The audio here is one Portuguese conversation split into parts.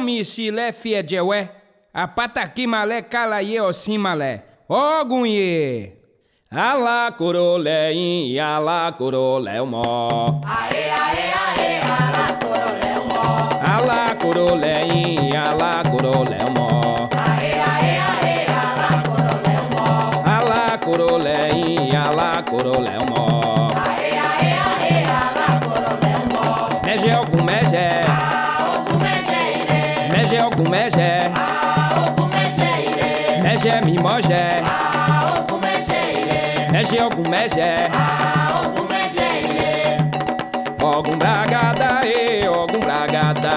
mi si lè fie djewè. A pataki malè kala ye osi malè. Ogun ye. Ala koro lè in, ala koro lè mò. Aê, aê, aê, Mòjè. Ah, ogun mẹ́jẹ ire. Mèjè ogun mèjè. Ah, ogun mẹ́jẹ ire. Ogum bragada e. Ogum bragada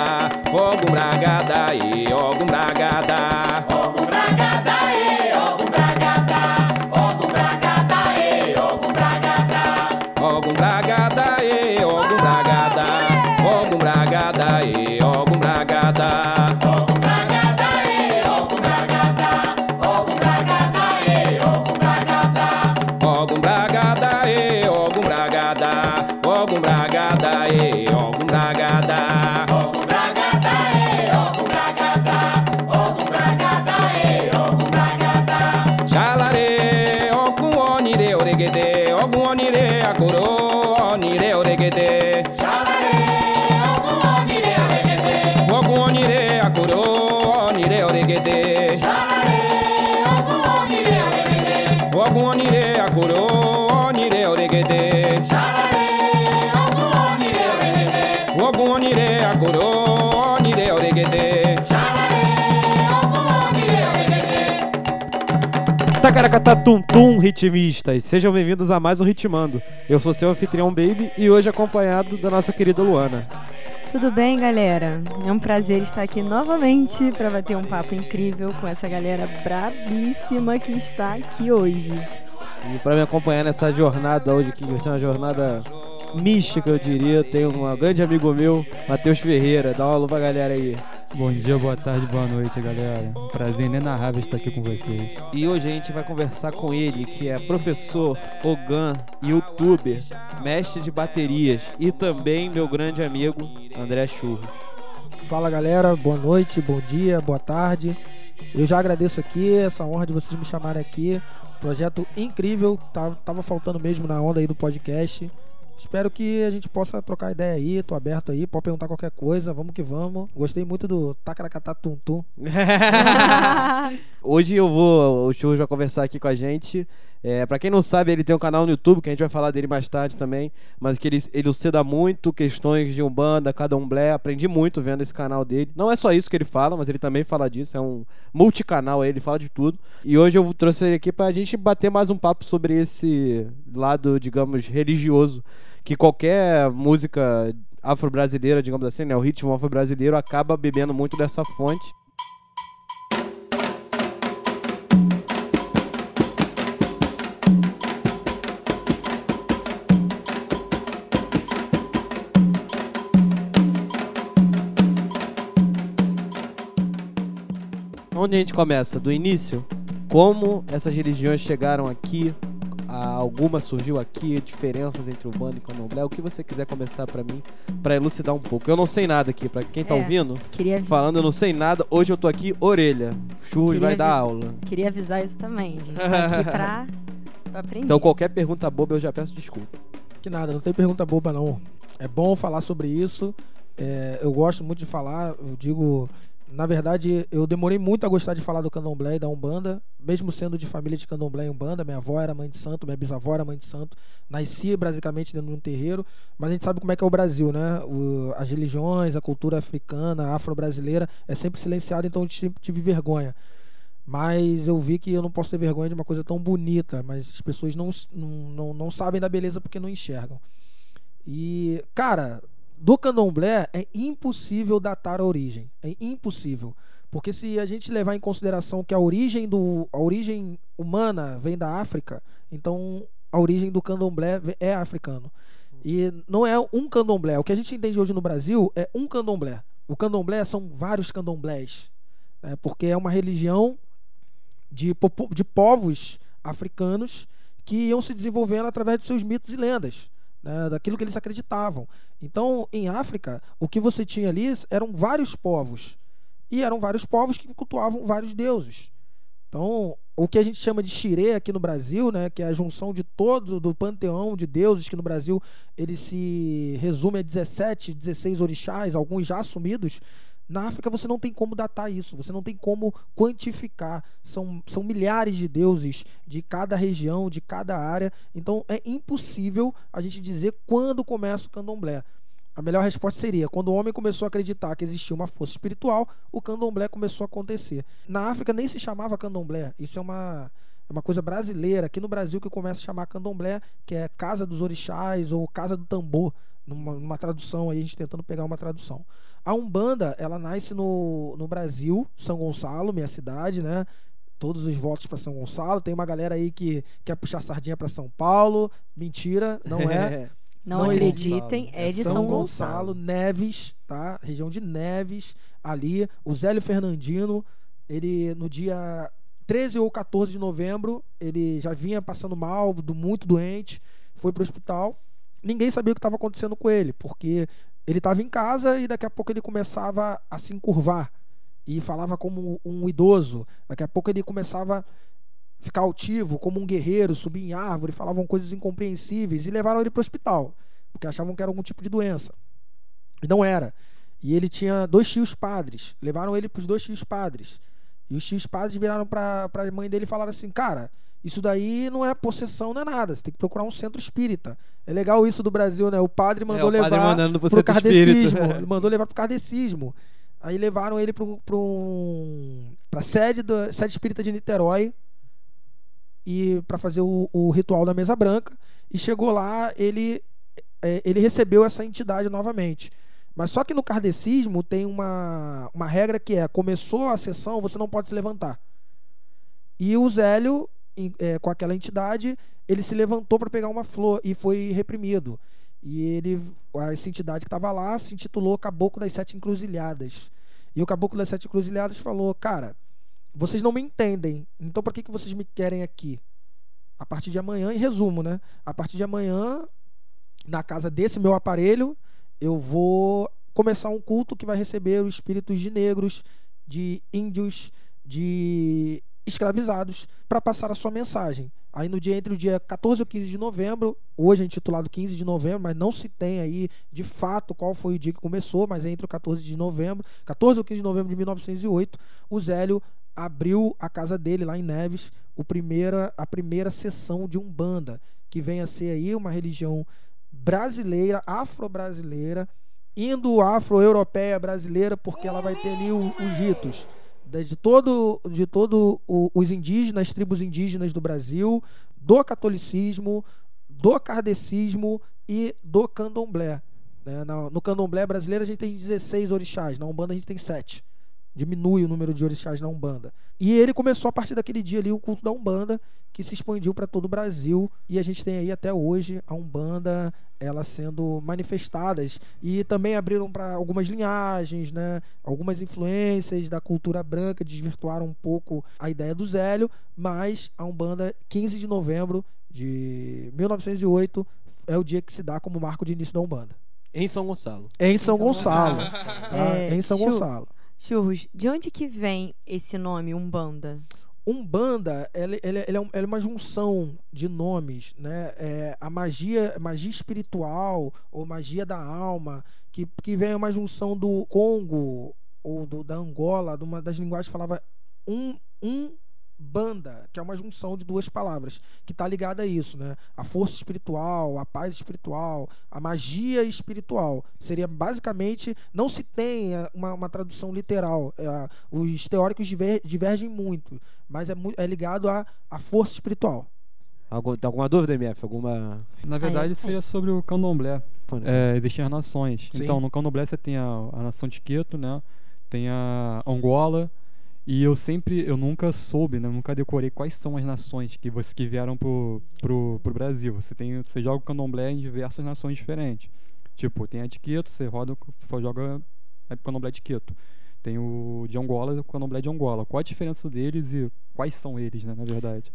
Tacaracatá Tum Tum, ritmistas. Sejam bem-vindos a mais um Ritmando. Eu sou seu anfitrião Baby e hoje acompanhado da nossa querida Luana. Tudo bem, galera? É um prazer estar aqui novamente para bater um papo incrível com essa galera brabíssima que está aqui hoje. E para me acompanhar nessa jornada hoje, que vai ser uma jornada mística, eu diria, tem um grande amigo meu, Matheus Ferreira. Dá uma alô pra galera aí. Bom dia, boa tarde, boa noite, galera. Um prazer inenarrável estar aqui com vocês. E hoje a gente vai conversar com ele, que é professor, Ogan, youtuber, mestre de baterias e também meu grande amigo André Churros. Fala galera, boa noite, bom dia, boa tarde. Eu já agradeço aqui essa honra de vocês me chamarem aqui. Projeto incrível, tava, tava faltando mesmo na onda aí do podcast. Espero que a gente possa trocar ideia aí, tô aberto aí, pode perguntar qualquer coisa, vamos que vamos. Gostei muito do Tacaracatá Tum Tum. Hoje eu vou, o Churros vai conversar aqui com a gente. É, para quem não sabe, ele tem um canal no YouTube, que a gente vai falar dele mais tarde também, mas que ele ele elucida muito questões de Umbanda, Candomblé, aprendi muito vendo esse canal dele. Não é só isso que ele fala, mas ele também fala disso, é um multicanal ele fala de tudo. E hoje eu trouxe ele aqui pra gente bater mais um papo sobre esse lado, digamos, religioso, que qualquer música afro-brasileira, digamos assim, né, o ritmo afro-brasileiro acaba bebendo muito dessa fonte. Onde a gente começa? Do início? Como essas religiões chegaram aqui? Alguma surgiu aqui? Diferenças entre o bando e candomblé? O que você quiser começar pra mim, pra elucidar um pouco. Eu não sei nada aqui, pra quem tá É. ouvindo, falando eu não sei nada, hoje eu tô aqui orelha. Churros vai dar aula. queria avisar isso também. A gente tá aqui pra, pra aprender. Então qualquer pergunta boba eu já peço desculpa. Que nada, não tem pergunta boba não. É bom falar sobre isso. É, eu gosto muito de falar, eu digo. Na verdade, eu demorei muito a gostar de falar do candomblé e da Umbanda, mesmo sendo de família de candomblé e Umbanda. Minha avó era mãe de santo, minha bisavó era mãe de santo. Nasci basicamente dentro de um terreiro, mas a gente sabe como é que é o Brasil, né? O- as religiões, a cultura africana, afro-brasileira é sempre silenciada, então eu tive vergonha. Mas eu vi que eu não posso ter vergonha de uma coisa tão bonita, mas as pessoas não, não, não sabem da beleza porque não enxergam. E, cara, do candomblé é impossível datar a origem. É impossível. Porque se a gente levar em consideração que a origem, do, a origem humana vem da África, então a origem do candomblé é africano. E não é um candomblé. O que a gente entende hoje no Brasil é um candomblé. O candomblé são vários candomblés. né? porque é uma religião de, de povos africanos que iam se desenvolvendo através dos seus mitos e lendas, né, daquilo que eles acreditavam. Então, em África, o que você tinha ali eram vários povos E eram vários povos que cultuavam vários deuses. Então, o que a gente chama de xirê aqui no Brasil, né, que é a junção de todo do panteão de deuses que no Brasil ele se resume a 17, 16 orixás, alguns já assumidos. Na África você não tem como datar isso, você não tem como quantificar. São, são milhares de deuses de cada região, de cada área. Então é impossível a gente dizer quando começa o candomblé. A melhor resposta seria: quando o homem começou a acreditar que existia uma força espiritual, o candomblé começou a acontecer. Na África nem se chamava candomblé, isso é uma, é uma coisa brasileira. Aqui no Brasil que começa a chamar candomblé, que é casa dos orixás ou casa do tambor, numa, numa tradução aí, a gente tentando pegar uma tradução. A Umbanda, ela nasce no, no Brasil, São Gonçalo, minha cidade, né? Todos os votos para São Gonçalo. Tem uma galera aí que quer puxar sardinha para São Paulo. Mentira, não é. Não, Não acreditem, Gonçalo. é de São, Gonçalo. Neves, tá? Região de Neves, ali. O Zélio Fernandino, ele no dia 13 ou 14 de novembro, ele já vinha passando mal, muito doente, foi pro hospital. Ninguém sabia o que estava acontecendo com ele, porque ele estava em casa e daqui a pouco ele começava a se encurvar e falava como um idoso. Daqui a pouco ele começava a ficar altivo, como um guerreiro, subir em árvore, falavam coisas incompreensíveis e levaram ele para o hospital, porque achavam que era algum tipo de doença. E não era. E ele tinha dois tios padres, levaram ele para os dois tios padres. E os tios padres viraram para a mãe dele e falaram assim: Cara, isso daí não é possessão, não é nada. Você tem que procurar um centro espírita. É legal isso do Brasil, né? O padre mandou É, o padre levar mandando pro pro kardecismo. Ele mandou levar pro kardecismo. Aí levaram ele para um, pra sede, da sede espírita de Niterói e para fazer o, o ritual da mesa branca. E chegou lá, ele, é, ele recebeu essa entidade novamente. Mas só que no kardecismo tem uma, uma regra que é: começou a sessão, você não pode se levantar. E o Zélio, é, com aquela entidade, ele se levantou para pegar uma flor e foi reprimido. E ele, essa entidade que estava lá se intitulou Caboclo das Sete Encruzilhadas. E o Caboclo das Sete Encruzilhadas falou: Cara, vocês não me entendem, então por que, que vocês me querem aqui? A partir de amanhã, em resumo, né? A partir de amanhã, na casa desse meu aparelho, eu vou começar um culto que vai receber os espíritos de negros, de índios, de escravizados, para passar a sua mensagem. Aí no dia entre o dia 14 e 15 de novembro, hoje é intitulado 15 de novembro, mas não se tem aí de fato qual foi o dia que começou, mas é entre o 14 de novembro, 14 ou 15 de novembro de 1908, o Zélio abriu a casa dele lá em Neves, o primeira, a primeira sessão de Umbanda, que vem a ser aí uma religião brasileira, afro-brasileira, indo afro-europeia brasileira, porque ela vai ter ali os ritos de todo, de todo o- os indígenas, tribos indígenas do Brasil, do catolicismo, do kardecismo e do candomblé. né? Na- No candomblé brasileiro a gente tem 16 orixás, na Umbanda a gente tem 7 diminui o número de orixás na Umbanda. E ele começou a partir daquele dia ali o culto da Umbanda, que se expandiu para todo o Brasil e a gente tem aí até hoje a Umbanda ela sendo manifestadas e também abriram para algumas linhagens, né? Algumas influências da cultura branca desvirtuaram um pouco a ideia do Zélio, mas a Umbanda 15 de novembro de 1908 é o dia que se dá como marco de início da Umbanda. Em São Gonçalo. Em São Gonçalo. tá? É, em São Chu. Gonçalo. Churros, de onde que vem esse nome, Umbanda? Umbanda, é ela é uma junção de nomes, né? É, a magia, magia espiritual ou magia da alma, que, que vem uma junção do Congo ou do, da Angola, de uma das linguagens que falava um, um banda, que é uma junção de duas palavras, que está ligada a isso, né? A força espiritual, a paz espiritual, a magia espiritual. Seria basicamente, não se tem é, uma, uma tradução literal. É, os teóricos diver- divergem muito, mas é, é ligado à, à força espiritual. Algum, tem alguma dúvida, MF? Alguma. Na verdade, seria sobre o candomblé. É, existem as nações. Sim. Então, no candomblé você tem a, a nação de Queto, né? Tem a Angola. E eu sempre, eu nunca soube, né? nunca decorei quais são as nações que, você, que vieram pro, pro, pro Brasil. Você, tem, você joga o candomblé em diversas nações diferentes. Tipo, tem a de Queto, você roda, joga é, candomblé de Queto. Tem o de Angola, o candomblé de Angola. Qual a diferença deles e quais são eles, né, na verdade?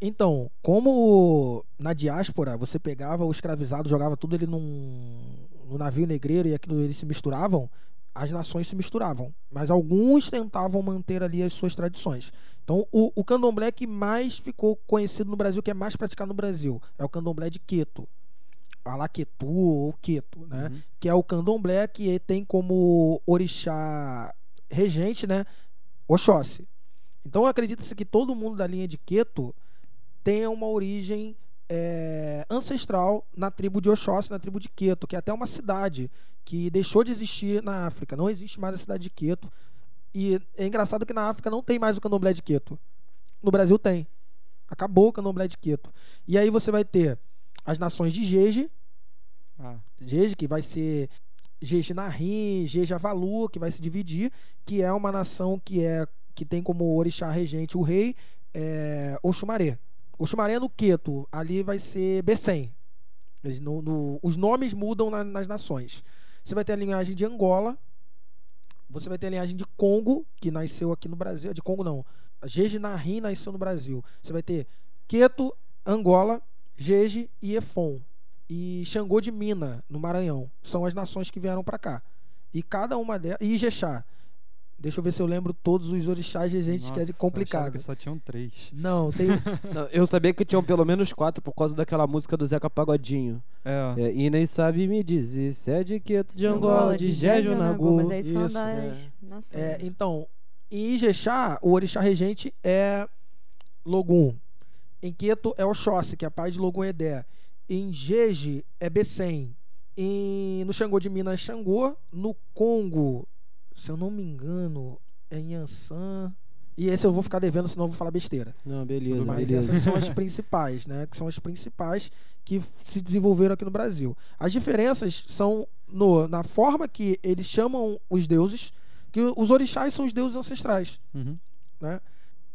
Então, como na diáspora você pegava o escravizado, jogava tudo ele num, num navio negreiro e aquilo eles se misturavam, as nações se misturavam, mas alguns tentavam manter ali as suas tradições. Então, o, o candomblé que mais ficou conhecido no Brasil, que é mais praticado no Brasil, é o candomblé de Queto. Alaquetu ou Queto, né? Uhum. Que é o candomblé que tem como orixá regente, né? Oxóssi. Então, acredita-se que todo mundo da linha de Queto tenha uma origem é, ancestral na tribo de Oxóssi, na tribo de Queto, que é até uma cidade que deixou de existir na África. Não existe mais a cidade de Queto. E é engraçado que na África não tem mais o candomblé de Queto. No Brasil tem. Acabou o candomblé de Queto. E aí você vai ter as nações de Jeje, Ah, Jeje, que vai ser Jeje Narim, Jeje Avalu, que vai se dividir, que é uma nação que é que tem como orixá regente o rei é, Oxumaré. Oxumaré é no Queto, ali vai ser. Eles no- no- os nomes mudam na- nas nações. Você vai ter a linhagem de Angola, você vai ter a linhagem de Congo, que nasceu aqui no Brasil. De Congo não. A Jeje Narim nasceu no Brasil. Você vai ter Queto, Angola, Jeje e Efon. E Xangô de Mina, no Maranhão. São as nações que vieram pra cá. E cada uma delas. E. Deixa eu ver se eu lembro todos os orixás regentes, que é de nossa, eu achava complicado. que só tinham três. Não, tem. Não, eu sabia que tinham pelo menos quatro por causa daquela música do Zeca Pagodinho. É. É, e nem sabe me dizer se é de Queto, de Angola, de Jeju, Nagu. Mas aí são Isso, das é. nações. É, então, em Ijexá, o orixá regente é Logum. Em Queto é Oxóssi, que é pai de Logum Edé. Em Jeje é Bessem. Em, no Xangô de Minas é Xangô. No Congo, se eu não me engano, é Yansan. E esse eu vou ficar devendo, senão eu vou falar besteira. Não, beleza, Mas beleza. essas são as principais, né? Que são as principais que se desenvolveram aqui no Brasil. As diferenças são no, na forma que eles chamam os deuses, que os orixás são os deuses ancestrais, Uhum. né?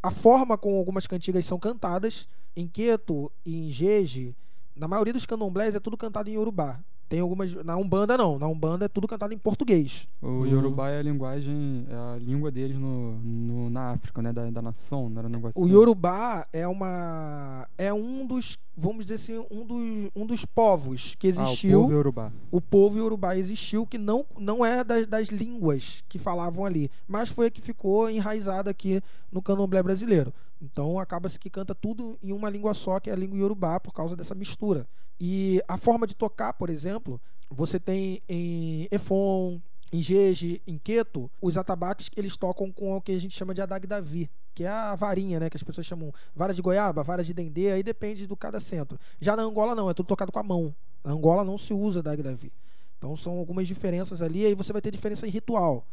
A forma como algumas cantigas são cantadas, em Queto e em Jeje, na maioria dos candomblés é tudo cantado em Yorubá. Tem algumas. Na Umbanda não. Na Umbanda é tudo cantado em português. O. Yorubá é a linguagem, é a língua deles no, no- na África, né? Da, da nação, não era um negócio O assim. Yorubá é uma. É um dos. Vamos dizer assim, um dos, um dos povos que Ah, existiu. o povo Yorubá. o povo iorubá existiu, que não, não é das, das línguas que falavam ali, mas foi a que ficou enraizada aqui no candomblé brasileiro. Então acaba-se que canta tudo em uma língua só, que é a língua iorubá, por causa dessa mistura. E a forma de tocar, por exemplo, você tem em Efon, em Jeje, em Queto, os atabaques eles tocam com o que a gente chama de adag davi, que é a varinha, né, que as pessoas chamam vara de goiaba, vara de dendê, aí depende do cada centro. Já na Angola não, é tudo tocado com a mão. Na Angola não se usa adag davi. Então são algumas diferenças ali, aí você vai ter diferença em ritual.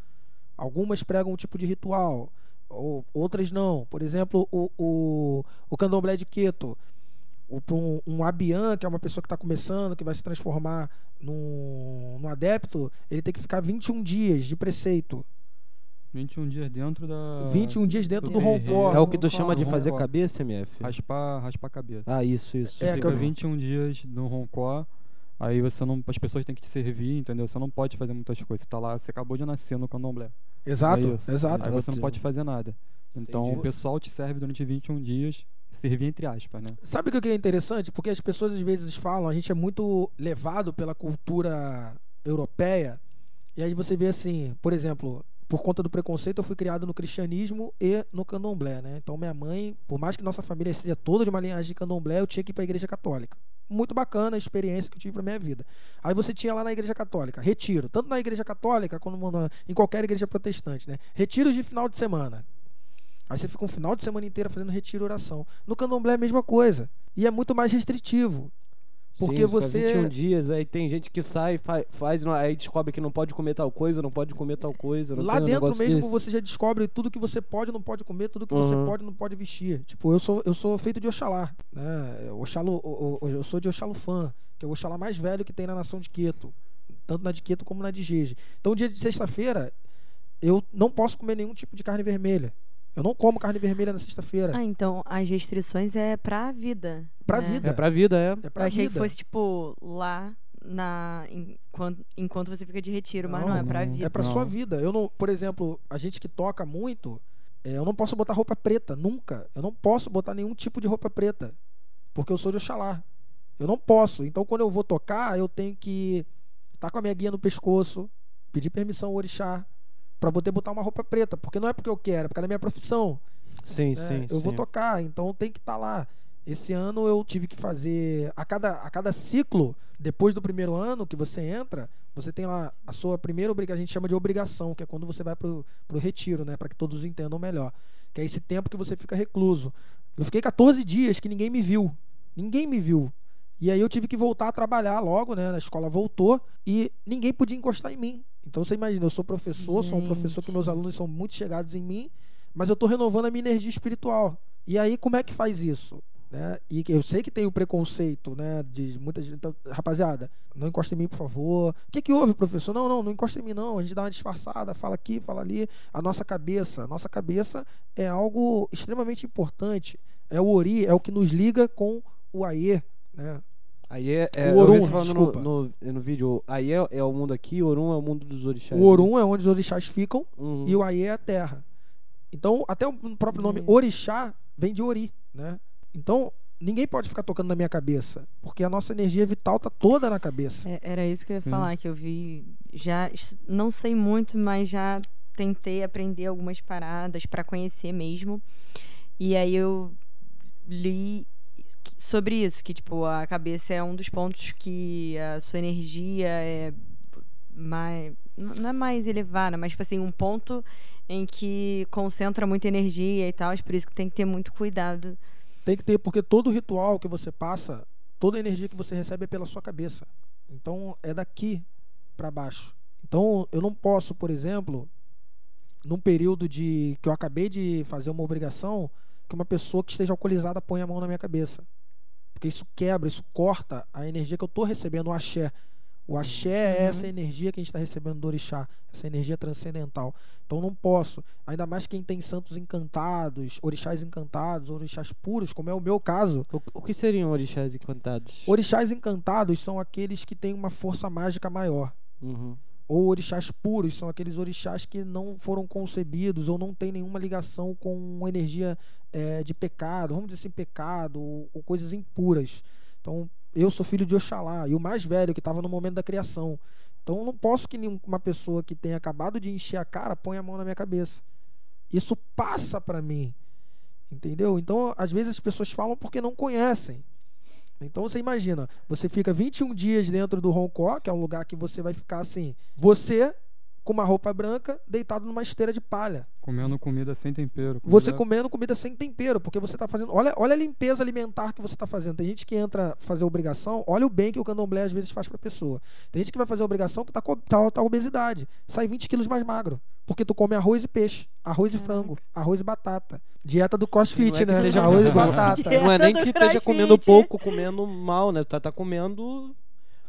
Algumas pregam um tipo de ritual, ou, outras não. Por exemplo, o, o, o candomblé de Queto. O, pra um, um abian, que é uma pessoa que está começando, que vai se transformar num, num adepto, ele tem que ficar 21 dias de preceito. 21 dias dentro da. 21 dias dentro do do roncó. É o que tu chama de fazer cabeça, MF? Raspar, raspar a cabeça. Ah, isso, isso. É, que fica eu- 21 dias no roncó, aí você não. As pessoas têm que te servir, entendeu? Você não pode fazer muitas coisas. Você tá lá, você acabou de nascer no candomblé. Exato, É exato. Aí você não pode fazer nada. Então Entendi. o pessoal te serve durante 21 dias, servir entre aspas, né? Sabe o que é interessante? Porque as pessoas às vezes falam, a gente é muito levado pela cultura europeia, e aí você vê assim, por exemplo, por conta do preconceito, eu fui criado no cristianismo e no candomblé, né? Então minha mãe, por mais que nossa família seja toda de uma linhagem de candomblé, eu tinha que ir para a igreja católica. Muito bacana a experiência que eu tive para minha vida. Aí você tinha lá na igreja católica, retiro, tanto na igreja católica como na- em qualquer igreja protestante, né? Retiros de final de semana. Aí você fica um final de semana inteira fazendo retiro e oração. No candomblé é a mesma coisa. E é muito mais restritivo. Porque Sim, você- 21 dias, aí tem gente que sai, fa- faz, aí descobre que não pode comer tal coisa, não pode comer tal coisa. Lá um dentro negócio mesmo desse? você já descobre tudo que você pode e não pode comer, tudo que você Uhum. pode e não pode vestir. Tipo, eu sou, eu sou feito de Oxalá. Né? Oxalu, o- o- eu sou de Oxalufã, que é o Oxalá mais velho que tem na nação de Queto. Tanto na de Queto como na de Jeje. Então, dia de sexta-feira, eu não posso comer nenhum tipo de carne vermelha. Eu não como carne vermelha na sexta-feira. Ah, então as restrições é pra vida. Pra né? vida. É pra vida, é. É Eu pra achei vida. que fosse, tipo, lá na. Enquanto, enquanto você fica de retiro, mas não, Não, é pra vida. É pra sua Não. vida. Eu não, por exemplo, a gente que toca muito, é, eu não posso botar roupa preta, nunca. Eu não posso botar nenhum tipo de roupa preta, porque eu sou de Oxalá. Eu não posso. Então, quando eu vou tocar, eu tenho que estar com a minha guia no pescoço, Pedir permissão ao orixá pra poder botar uma roupa preta, porque não é porque eu quero, é porque é da minha profissão. Sim, né? sim. eu vou sim. tocar, então tem que estar lá. Esse ano eu tive que fazer a cada, a cada ciclo, depois do primeiro ano que você entra, você tem lá a sua primeira obrigação, a gente chama de obrigação, que é quando você vai pro, pro retiro, né, para que todos entendam melhor. Que é esse tempo que você fica recluso. Eu fiquei 14 dias que ninguém me viu. Ninguém me viu. E aí eu tive que voltar a trabalhar logo, né? A escola voltou e ninguém podia encostar em mim. Então você imagina, eu sou professor, sou um professor que meus Gente. alunos são muito chegados em mim, mas eu tô renovando a minha energia espiritual. E aí como é que faz isso? Né? E eu sei que tem o preconceito, né? De muita gente. Então, rapaziada, não encosta em mim, por favor. O que, que houve, professor? Não, não, não encosta em mim, não. A gente dá uma disfarçada, fala aqui, fala ali. A nossa cabeça. A nossa cabeça é algo extremamente importante. É o Ori, é o que nos liga com o Aie, né? Aí é. é O falando desculpa. no, no, no vídeo. Aí é, é o mundo aqui, o Orum é o mundo dos orixás. O Orum é onde os orixás ficam Uhum. e o Aie é a terra. Então, até o próprio nome Hum. orixá vem de Ori, né? Então, ninguém pode ficar tocando na minha cabeça, porque a nossa energia vital tá toda na cabeça. É, Era isso que eu ia Sim. falar, que eu vi. Já não sei muito, mas já tentei aprender algumas paradas pra conhecer mesmo. E aí eu li sobre isso, que tipo, a cabeça é um dos pontos que a sua energia é mais. Não é mais elevada, mas tipo assim, um ponto em que concentra muita energia e tal, por isso que tem que ter muito cuidado. Tem que ter, porque todo ritual que você passa, toda a energia que você recebe é pela sua cabeça. Então, é daqui para baixo. Então, eu não posso, por exemplo, num período de que eu acabei de fazer uma obrigação, que uma pessoa que esteja alcoolizada ponha a mão na minha cabeça. Porque isso quebra, isso corta a energia que eu estou recebendo, o axé. O axé é Uhum. essa energia que a gente está recebendo do orixá, essa energia transcendental. Então não posso. Ainda mais quem tem santos encantados, orixás encantados, orixás puros, como é o meu caso. O, o que seriam orixás encantados? Orixás encantados são aqueles que têm uma força mágica maior. Uhum. Ou orixás puros são aqueles orixás que não foram concebidos ou não têm nenhuma ligação com energia eh, de pecado, vamos dizer assim, pecado ou, ou coisas impuras. Então, eu sou filho de Oxalá e o mais velho que estava no momento da criação. Então, eu não posso que uma pessoa que tenha acabado de encher a cara ponha a mão na minha cabeça. Isso passa para mim. Entendeu? Então, às vezes as pessoas falam porque não conhecem. Então você imagina, você fica 21 dias dentro do Hong Kong, que é um lugar que você vai ficar assim, você com uma roupa branca, deitado numa esteira de palha. Comendo comida sem tempero. Você comida- comendo comida sem tempero, porque você está fazendo. Olha, olha a limpeza alimentar que você está fazendo. Tem gente que entra fazer obrigação, olha o bem que o candomblé às vezes faz para a pessoa. Tem gente que vai fazer obrigação que tá com tá, tá obesidade, sai 20 quilos mais magro, porque tu come arroz e peixe, arroz e frango, arroz e batata. Dieta do CrossFit, Não é né? esteja Arroz e batata. Não é nem que esteja comendo pouco, comendo mal, né? Tu tá, tá comendo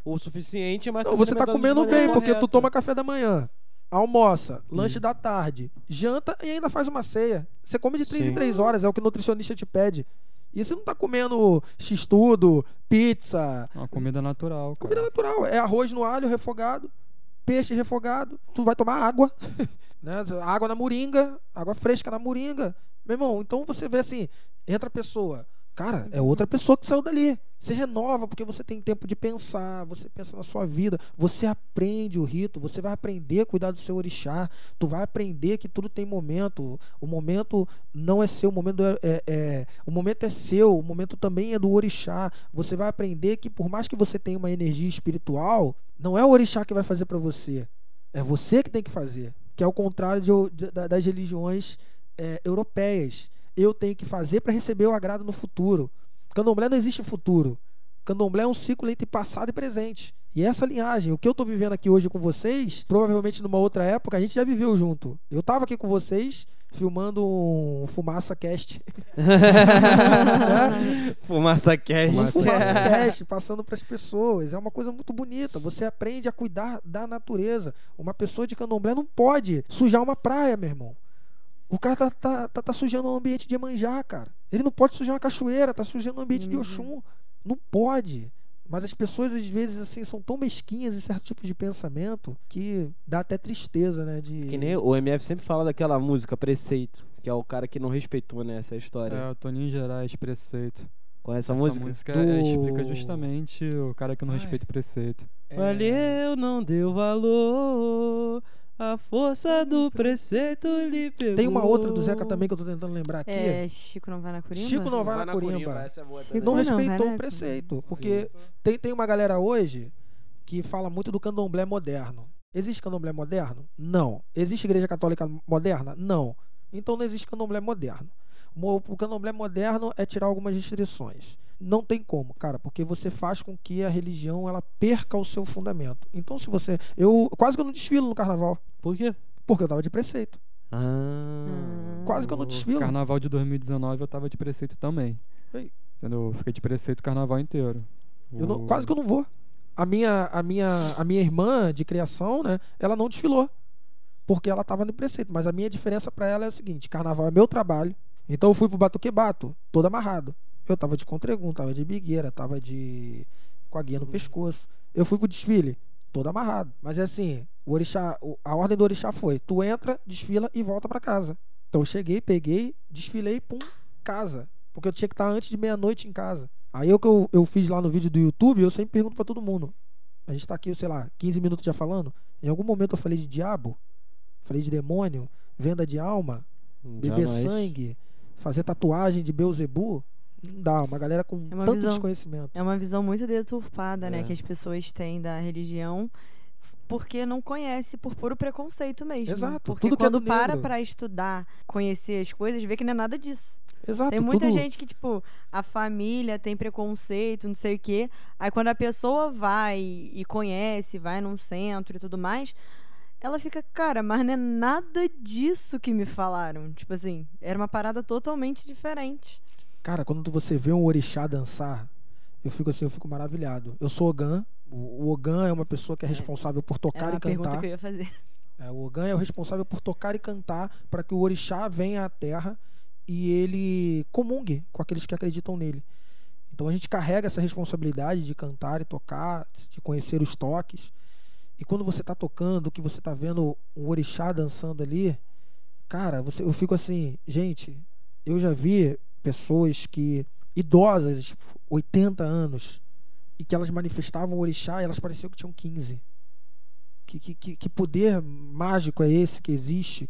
o suficiente, mas Não, se você tá comendo bem, porque tu correta. toma café da manhã, almoça, lanche da tarde, janta e ainda faz uma ceia. Você come de 3 em Sim. 3 horas, é o que o nutricionista te pede. E você não tá comendo x-tudo, pizza, Uma comida natural, cara. comida natural. É arroz no alho refogado, peixe refogado, tu vai tomar água, né? Água na moringa, água fresca na moringa. Meu irmão, então você vê assim, entra a pessoa, cara, é outra pessoa que saiu dali. Você renova porque você tem tempo de pensar, você pensa na sua vida, você aprende o rito, você vai aprender a cuidar do seu orixá, tu vai aprender que tudo tem momento. O momento não é seu, o momento é, é- é- o momento é seu, o momento também é do orixá. Você vai aprender que por mais que você tenha uma energia espiritual, não é o orixá que vai fazer para você, é você que tem que fazer. Que é o contrário de de- da- das religiões é, europeias. Eu tenho que fazer para receber o agrado no futuro. Candomblé não existe futuro. Candomblé é um ciclo entre passado e presente. E essa linhagem, o que eu tô vivendo aqui hoje com vocês, provavelmente numa outra época, a gente já viveu junto. Eu tava aqui com vocês filmando um Fumaça Cast. Fumaça cash. Um Fumaça Cast passando para as pessoas. É uma coisa muito bonita. Você aprende a cuidar da natureza. Uma pessoa de candomblé não pode sujar uma praia, meu irmão. O cara tá, tá, tá, tá sujando o ambiente de Iemanjá, cara. Ele não pode sujar uma cachoeira, tá sujando o ambiente de Oxum. Não pode. Mas as pessoas, às vezes, assim, são tão mesquinhas em certo tipo de pensamento que dá até tristeza, né? De... Que nem o MF sempre fala daquela música Preceito, que é o cara que não respeitou, né, essa história. É, o Toninho Gerais, preceito. Com essa, música? música Do- é, explica justamente o cara que não Ai. respeita o preceito. É, Valeu, não deu valor. A força do preceito lhe pegou. Tem uma outra do Zeca também que eu tô tentando lembrar aqui. É, Chico não vai na Curimba? Chico não vai, na Corimba. Essa é boa Chico também. Não Não, respeitou o preceito. Porque tem, tem uma galera hoje que fala muito do candomblé moderno. Existe candomblé moderno? Não. Existe igreja católica moderna? Não. Então não existe candomblé moderno. O candomblé moderno é tirar algumas restrições. Não tem como, cara, porque você faz com que a religião ela perca o seu fundamento. Então se você, eu quase que eu não desfilo no carnaval, Por quê? porque eu tava de preceito. Ah. Quase que eu não O desfilo. Carnaval de 2019 eu tava de preceito também. Ei. Entendeu? Eu fiquei de preceito o carnaval inteiro. Eu não- quase que eu não vou. A minha, a, minha, a minha irmã de criação, né? Ela não desfilou. Porque ela tava no preceito. Mas a minha diferença pra ela é o seguinte: carnaval é meu trabalho. Então eu fui pro Batuque Bato, todo amarrado. Eu tava de contregum, tava de bigueira, tava de. com a guia no pescoço. Eu fui pro desfile, todo amarrado. Mas é assim: o orixá, a ordem do orixá foi: tu entra, desfila e volta pra casa. Então eu cheguei, peguei, desfilei, pum, casa. Porque eu tinha que estar antes de meia-noite em casa. Aí o que eu, eu fiz lá no vídeo do YouTube, eu sempre pergunto pra todo mundo. A gente tá aqui, sei lá, 15 minutos já falando. Em algum momento eu falei de diabo, falei de demônio, venda de alma, beber Jamais. sangue, fazer tatuagem de Beuzebu. Não dá, uma galera com É uma tanto visão- desconhecimento. É uma visão muito deturpada, né, É. que as pessoas têm da religião, porque não conhece por puro preconceito mesmo. Exato, Porque tudo que é quando do para pra estudar, conhecer as coisas, vê que não é nada disso. Exato, tem muita tudo- gente que, tipo, a família tem preconceito, não sei o quê. Aí quando a pessoa vai e conhece, vai num centro e tudo mais, ela fica, cara, mas não é nada disso que me falaram. Tipo assim, era uma parada totalmente diferente. Cara, quando você vê um orixá dançar, eu fico assim, eu fico maravilhado. Eu sou Ogan. O, o Ogan é uma pessoa que é responsável por tocar e cantar. que eu ia fazer. É, o Ogan é o responsável por tocar e cantar para que o orixá venha à terra e ele comungue com aqueles que acreditam nele. Então a gente carrega essa responsabilidade de cantar e tocar, de conhecer os toques. E quando você está tocando, que você está vendo o orixá dançando ali, cara, você, eu fico assim, gente, eu já vi pessoas que idosas, tipo, 80 anos, e que elas manifestavam orixá e elas pareciam que tinham 15. Que, que, que, que poder mágico é esse que existe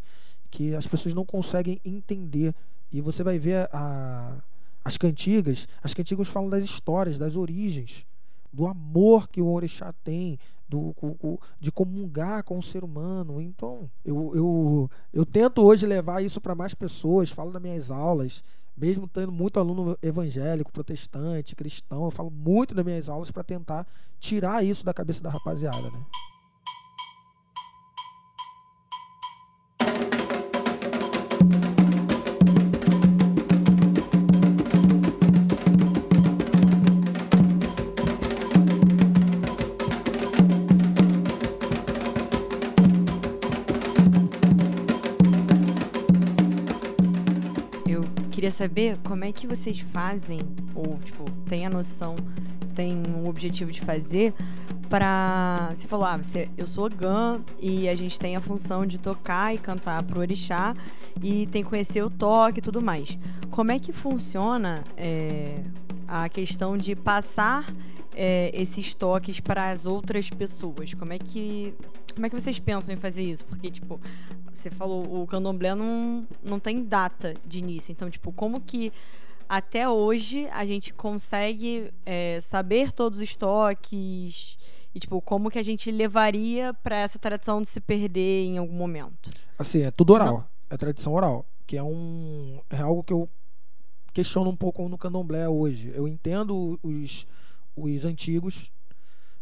que as pessoas não conseguem entender? E você vai ver a, as cantigas, as cantigas falam das histórias, das origens, do amor que o orixá tem, do, de comungar com o ser humano. Então, eu, eu, eu tento hoje levar isso para mais pessoas, falo nas minhas aulas, mesmo tendo muito aluno evangélico, protestante, cristão, eu falo muito nas minhas aulas para tentar tirar isso da cabeça da rapaziada, né? Queria saber como é que vocês fazem, ou, tipo, tem a noção, tem o objetivo de fazer pra. Você falou, ah, você, eu sou GAN e a gente tem a função de tocar e cantar pro orixá e tem que conhecer o toque e tudo mais. Como é que funciona é, a questão de passar é, esses toques para as outras pessoas? Como é que. Como é que vocês pensam em fazer isso? Porque, tipo, você falou, o candomblé não, não tem data de início. Então, tipo, como que até hoje a gente consegue é, saber todos os toques e, tipo, como que a gente levaria para essa tradição de se perder em algum momento? Assim, é tudo oral. É tradição oral. Que é um. É algo que eu questiono um pouco no candomblé hoje. Eu entendo os, os antigos,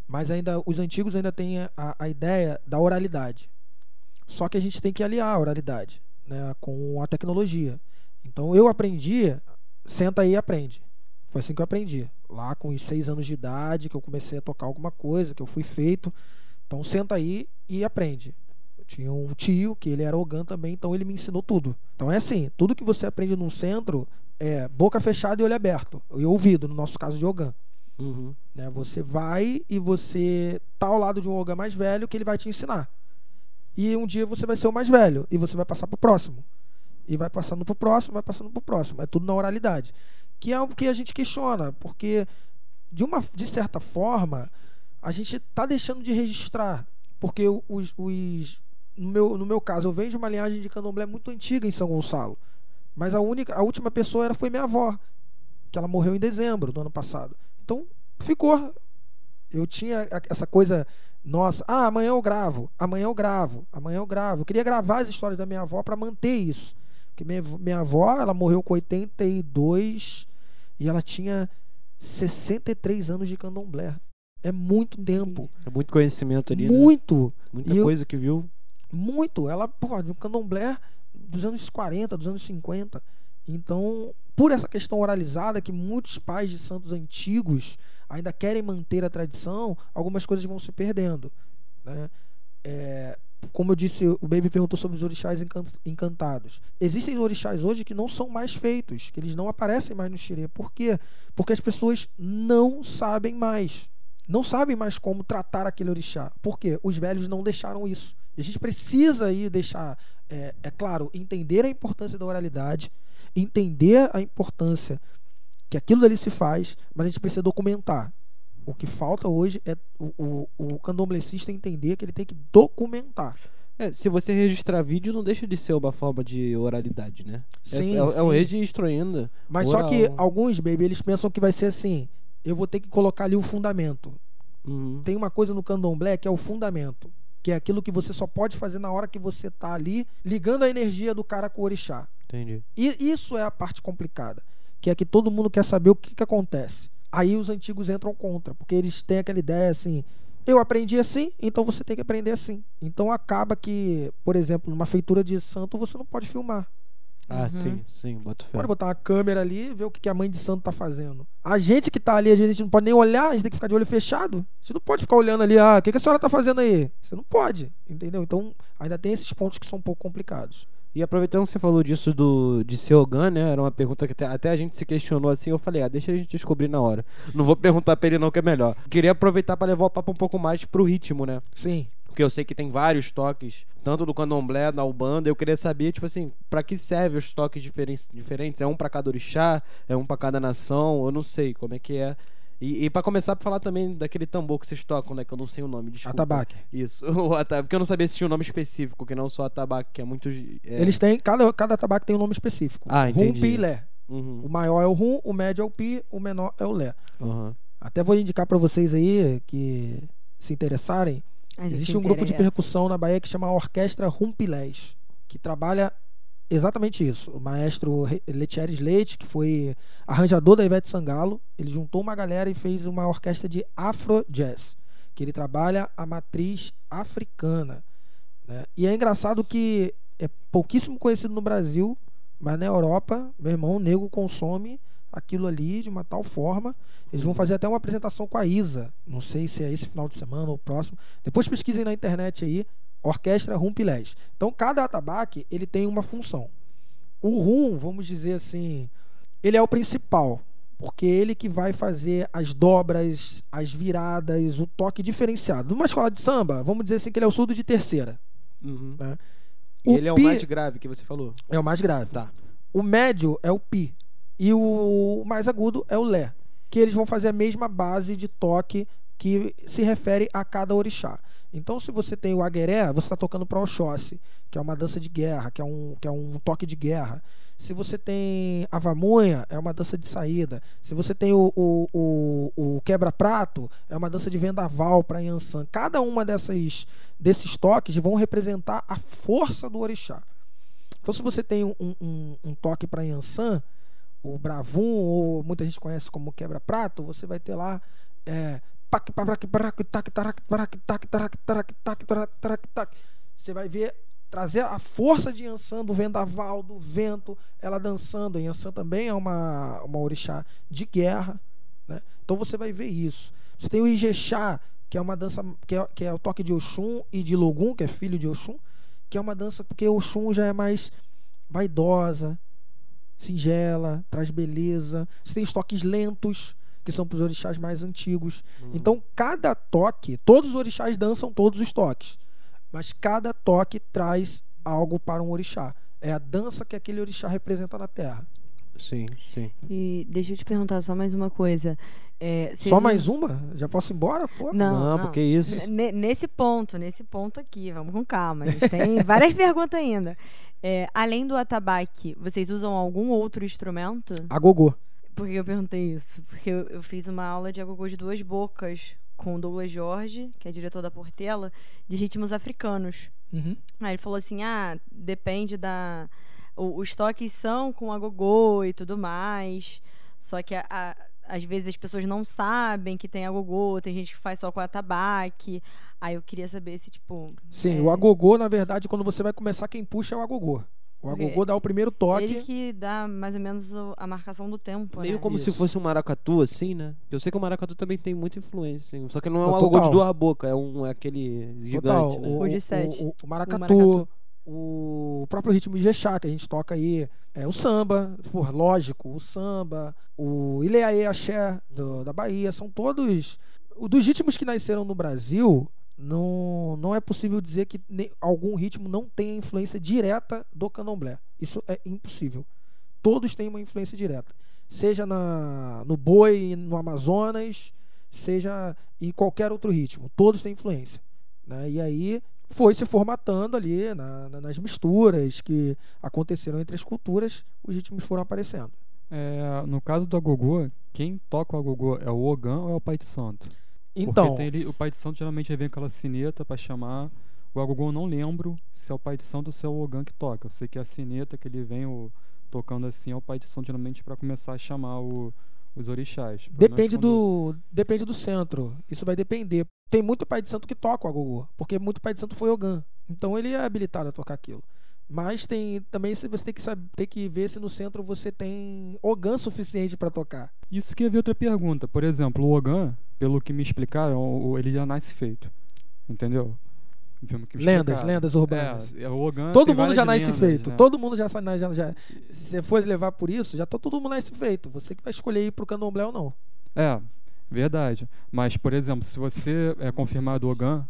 mas ainda os antigos ainda têm a, a ideia da oralidade. Só que a gente tem que aliar a oralidade né, com a tecnologia. Então eu aprendi, senta aí e aprende. Foi assim que eu aprendi. Lá com os seis anos de idade, que eu comecei a tocar alguma coisa, que eu fui feito. Então senta aí e aprende. Eu tinha um tio, que ele era Ogan também, então ele me ensinou tudo. Então é assim, tudo que você aprende num centro é boca fechada e olho aberto. E ouvido, no nosso caso de Ogan. Uhum. Né? Você vai e você tá ao lado de um Ogan mais velho que ele vai te ensinar. E um dia você vai ser o mais velho e você vai passar pro próximo. E vai passando pro próximo, vai passando pro próximo. É tudo na oralidade. Que é algo que a gente questiona, porque de uma de certa forma a gente tá deixando de registrar. Porque os, os no, meu, no meu caso, eu venho de uma linhagem de candomblé muito antiga em São Gonçalo. Mas a única, a última pessoa era, foi minha avó, que ela morreu em dezembro do ano passado. Então, ficou. Eu tinha essa coisa, nossa, ah, amanhã eu gravo, amanhã eu gravo, amanhã eu gravo. Eu queria gravar as histórias da minha avó para manter isso. Porque minha, minha avó, ela morreu com 82 e ela tinha 63 anos de candomblé. É muito tempo. É muito conhecimento ali, né? Muito. Muita E eu- coisa que viu. Muito. Ela, pô, de um candomblé dos anos 40, dos anos 50. Então, por essa questão oralizada, que muitos pais de santos antigos ainda querem manter a tradição, algumas coisas vão se perdendo. Né? É, como eu disse, o Baby perguntou sobre os orixás encan- encantados. Existem orixás hoje que não são mais feitos, que eles não aparecem mais no xirê. Por quê? Porque as pessoas não sabem mais. Não sabem mais como tratar aquele orixá. Por quê? Os velhos não deixaram isso. E a gente precisa aí deixar, é, é claro, entender a importância da oralidade, entender a importância que aquilo dali se faz, mas a gente precisa documentar. O que falta hoje é o, o, o candomblessista entender que ele tem que documentar. É, se você registrar vídeo, não deixa de ser uma forma de oralidade, né? É- Sim, é, um sim. registro ainda. Mas só Oral. que alguns, baby, eles pensam que vai ser assim: eu vou ter que colocar ali o fundamento. Uhum. Tem uma coisa no candomblé que é o fundamento, que é aquilo que você só pode fazer na hora que você tá ali ligando a energia do cara com o orixá. Entendi. E isso é a parte complicada, que é que todo mundo quer saber o que, que acontece. Aí os antigos entram contra, porque eles têm aquela ideia assim: eu aprendi assim, então você tem que aprender assim. Então acaba que, por exemplo, numa feitura de santo você não pode filmar. Ah, sim, sim, boto fé. Pode botar uma câmera ali e ver o que a mãe de santo tá fazendo. A gente que tá ali, às vezes a gente não pode nem olhar, a gente tem que ficar de olho fechado. Você não pode ficar olhando ali, ah, o que, que a senhora tá fazendo aí? Você não pode, entendeu? Então ainda tem esses pontos que são um pouco complicados. E aproveitando que você falou disso do, de ser Ogan, né? Era uma pergunta que até, até a gente se questionou assim. Eu falei, ah, deixa a gente descobrir na hora. Não vou perguntar pra ele, não, que é melhor. Queria aproveitar pra levar o papo um pouco mais pro ritmo, né? Sim. Porque eu sei que tem vários toques, tanto do candomblé, da Ubanda. Eu queria saber, tipo assim, pra que serve os toques diferen- diferentes? É um pra cada orixá? É um pra cada nação? Eu não sei como é que é. E, e para começar, pra falar também daquele tambor que vocês tocam, né? Que eu não sei o nome, desculpa. Atabaque. Isso, o ata- porque eu não sabia se tinha um nome específico, que não só atabaque, que é muito... é- Eles têm, cada, cada tabaco tem um nome específico. Ah, rum, entendi. pi, lé. Uhum, O maior é o rum, o médio é o pi, o menor é o lé. uhum. Até vou indicar pra vocês aí que se interessarem. Existe um grupo de percussão na Bahia que chama Orquestra Rumpilés, que trabalha exatamente isso. O maestro Re- Letieres Leite, que foi arranjador da Ivete Sangalo, ele juntou uma galera e fez uma orquestra de Afro Jazz, que ele trabalha a matriz africana. né? E é engraçado que é pouquíssimo conhecido no Brasil, mas na Europa, meu irmão, o nego consome aquilo ali de uma tal forma. Eles vão fazer até uma apresentação com a Isa. Não sei se é esse final de semana ou próximo. Depois pesquisem na internet aí, Orquestra Rumpilés. Então, cada atabaque, ele tem uma função. O rum, vamos dizer assim, ele é o principal, porque ele que vai fazer as dobras, as viradas, o toque diferenciado. Numa escola de samba, vamos dizer assim que ele é o surdo de terceira. Uhum. Né? E ele é o pi mais grave que você falou. é o mais grave. Tá. O médio é o pi e o mais agudo é o lé, que eles vão fazer a mesma base de toque que se refere a cada orixá. Então, se você tem o agueré, você está tocando para Oxóssi, que é uma dança de guerra, que é um, que é um toque de guerra. Se você tem a vamunha, é uma dança de saída. Se você tem o, o, o, o quebra-prato, é uma dança de vendaval para Yansan. Cada uma dessas, desses toques vão representar a força do orixá. Então, se você tem um, um, um toque para Yansan, o Bravum, ou muita gente conhece como quebra-prato, você vai ter lá. É. Você vai ver trazer a força de Yansan, do vendaval, do vento, ela dançando. Yansan também é uma, uma orixá de guerra. Né? Então você vai ver isso. Você tem o Ijexá, que é uma dança que é, que é o toque de Oxum e de Logum, que é filho de Oxum, que é uma dança porque Oxum já é mais vaidosa, singela, traz beleza. Você tem os toques lentos, que são para os orixás mais antigos. Então, cada toque, todos os orixás dançam todos os toques, mas cada toque traz algo para um orixá. É a dança que aquele orixá representa na terra. Sim, sim. E deixa eu te perguntar só mais uma coisa. É, Só mais uma? Já posso ir embora? Pô. Não, Não, não. porque isso. Ne- Nesse ponto, nesse ponto aqui, vamos com calma. A gente tem várias perguntas ainda. É, além do atabaque, vocês usam algum outro instrumento? A gogô. Por que eu perguntei isso? Porque eu, eu fiz uma aula de agogô de duas bocas com o Douglas Jorge, que é diretor da Portela, de ritmos africanos. Uhum. Aí ele falou assim: ah, depende da. o- os toques são com agogô e tudo mais. Só que a- a- às vezes as pessoas não sabem que tem agogô, tem gente que faz só com atabaque. Aí eu queria saber se, tipo. Sim, é, o agogô, na verdade, quando você vai começar, quem puxa é o agogô. O agogô dá o primeiro toque. Ele que dá mais ou menos o- a marcação do tempo. Meio né? como se Isso. fosse um maracatu, assim, né? Eu sei que o maracatu também tem muita influência, assim, só que não é um agogô de total. duas bocas, é, um, é aquele Total, gigante, né? O de sete. O, o maracatu, maracatu. O próprio ritmo de Jexá, que a gente toca aí, é o samba, por lógico, o samba, o Ileaê Axé do- da Bahia, são todos. Dos ritmos que nasceram no Brasil, não, não é possível dizer que algum ritmo não tenha influência direta do candomblé. Isso é impossível. Todos têm uma influência direta. Seja na, no boi, no Amazonas, seja em qualquer outro ritmo. Todos têm influência. né? E aí foi se formatando ali na- na- nas misturas que aconteceram entre as culturas, os ritmos foram aparecendo. É, no caso do agogô, quem toca o agogô é o Ogã ou é o Pai de Santo? Então, o Pai de Santo geralmente vem com aquela sineta pra chamar. O agogô eu não lembro se é o Pai de Santo ou se é o Ogã que toca. Eu sei que a sineta que ele vem o- tocando assim é o Pai de Santo geralmente pra começar a chamar o- os orixás. Menos depende do depende do centro. Isso vai depender. Tem muito pai de santo que toca o agogô, porque muito pai de santo foi Ogã. Então ele é habilitado a tocar aquilo. Mas tem também se você tem que saber, tem que ver se no centro você tem Ogã suficiente para tocar. Isso que havia outra pergunta. Por exemplo, o Ogã, pelo que me explicaram, ele já nasce feito. Entendeu? Me Lendas, lendas urbanas. É, é, Todo tem mundo já nasce lendas, feito. né? Todo mundo já, já, já Se você for levar por isso, já tá todo mundo nasce feito. Você que vai escolher ir pro candomblé ou não. É, verdade. Mas, por exemplo, se você é confirmado Ogã,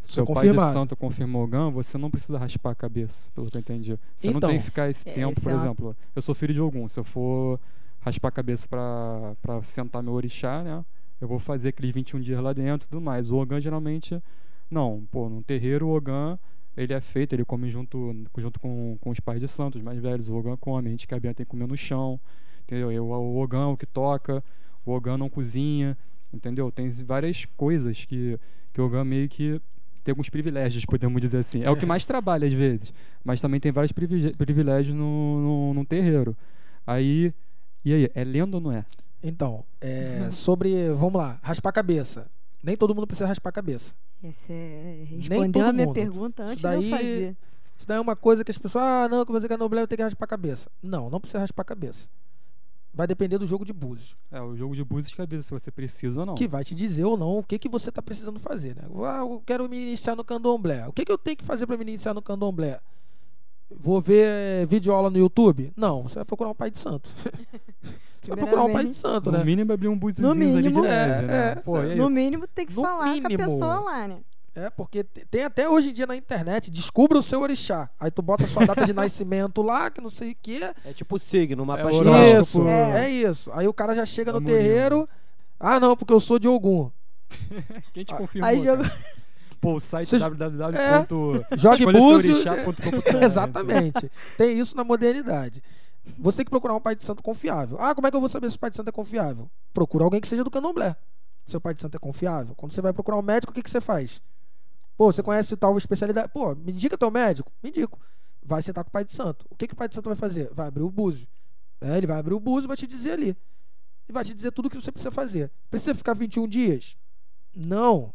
Sou seu pai de confirmado. santo confirmou Ogã, você não precisa raspar a cabeça, pelo que eu entendi. Você não Então, tem que ficar esse é, tempo, esse por é uma- exemplo, eu sou filho de Ogum, se eu for raspar a cabeça pra sentar meu orixá, né, eu vou fazer aqueles 21 dias lá dentro e tudo mais. O Ogã, geralmente, não. Pô, no terreiro, o Ogã, ele é feito, ele come junto, junto com, com os pais de santos mais velhos. O Ogã come, a gente que é tem que comer no chão, entendeu? Eu, o Ogã é o que toca, o Ogã não cozinha, entendeu? Tem várias coisas que, que o Ogã meio que tem alguns privilégios, podemos dizer assim. É o que mais trabalha às vezes, mas também tem vários privilégios no, no, no terreiro. Aí, e aí, é lenda ou não é? Então, é, sobre. Vamos lá, raspar a cabeça. Nem todo mundo precisa raspar a cabeça. Esse é... Nem Respondeu todo a minha mundo. pergunta Isso antes daí- de eu fazer. Isso daí é uma coisa que as pessoas. Ah, não, que você candomblé vai ter que raspar a cabeça. Não, não precisa raspar a cabeça. Vai depender do jogo de búzios. É, o jogo de búzios de cabeça, se você precisa ou não. Que vai te dizer ou não o que, que você está precisando fazer. Né? Ah, eu quero me iniciar no candomblé. O que, que eu tenho que fazer para me iniciar no candomblé? Vou ver eh, videoaula no YouTube? Não, você vai procurar um pai de santo. você vai procurar um pai de santo, No né? mínimo abrir um búziozinho ali de mínimo, leve, é, né? é, Pô? No mínimo tem que No falar com a mínimo. pessoa lá, né? É, porque te- tem até hoje em dia na internet, descubra o seu orixá. Aí tu bota a sua data de nascimento lá, que não sei o quê. É tipo signo, mapa É astral. horóscopo. Isso, É. é. isso. Aí o cara já chega no terreiro. Ah, não, porque eu sou de Ogum. Quem te Ah, confirmou? Aí jogou. Pô, o site Vocês- www. Jogue búzios. búzios. Exatamente. Tem isso na modernidade. Você tem que procurar um pai de santo confiável. Ah, como é que eu vou saber se o pai de santo é confiável? Procura alguém que seja do candomblé. Seu pai de santo é confiável. Quando você vai procurar um médico, o que, que você faz? Pô, você conhece tal especialidade? Pô, me indica teu médico? Me indico. Vai sentar com o pai de santo. O que, que o pai de santo vai fazer? Vai abrir o búzio. É, ele vai abrir o búzio e vai te dizer ali. E vai te dizer tudo o que você precisa fazer. Precisa ficar 21 dias? Não.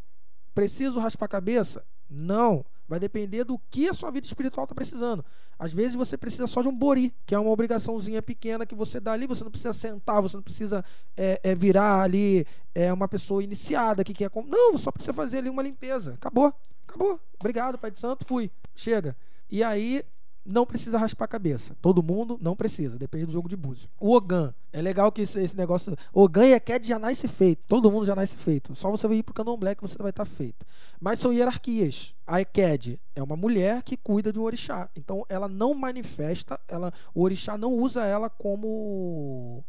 Preciso raspar a cabeça? Não. Vai depender do que a sua vida espiritual está precisando. Às vezes você precisa só de um bori, que é uma obrigaçãozinha pequena que você dá ali. Você não precisa sentar, você não precisa é, é, virar ali é, uma pessoa iniciada que quer. Não, só precisa fazer ali uma limpeza. Acabou. Acabou. Obrigado, Pai de Santo. Fui. Chega. E aí não precisa raspar a cabeça. Todo mundo não precisa, depende do jogo de búzio. O Ogan, é legal que esse, esse negócio. Ogan e Eked já nasce feito. Todo mundo já nasce feito. Só você ir pro candomblé que você vai estar feito. Mas são hierarquias. A Eked é uma mulher que cuida de um orixá. Então ela não manifesta, ela, o orixá não usa ela como,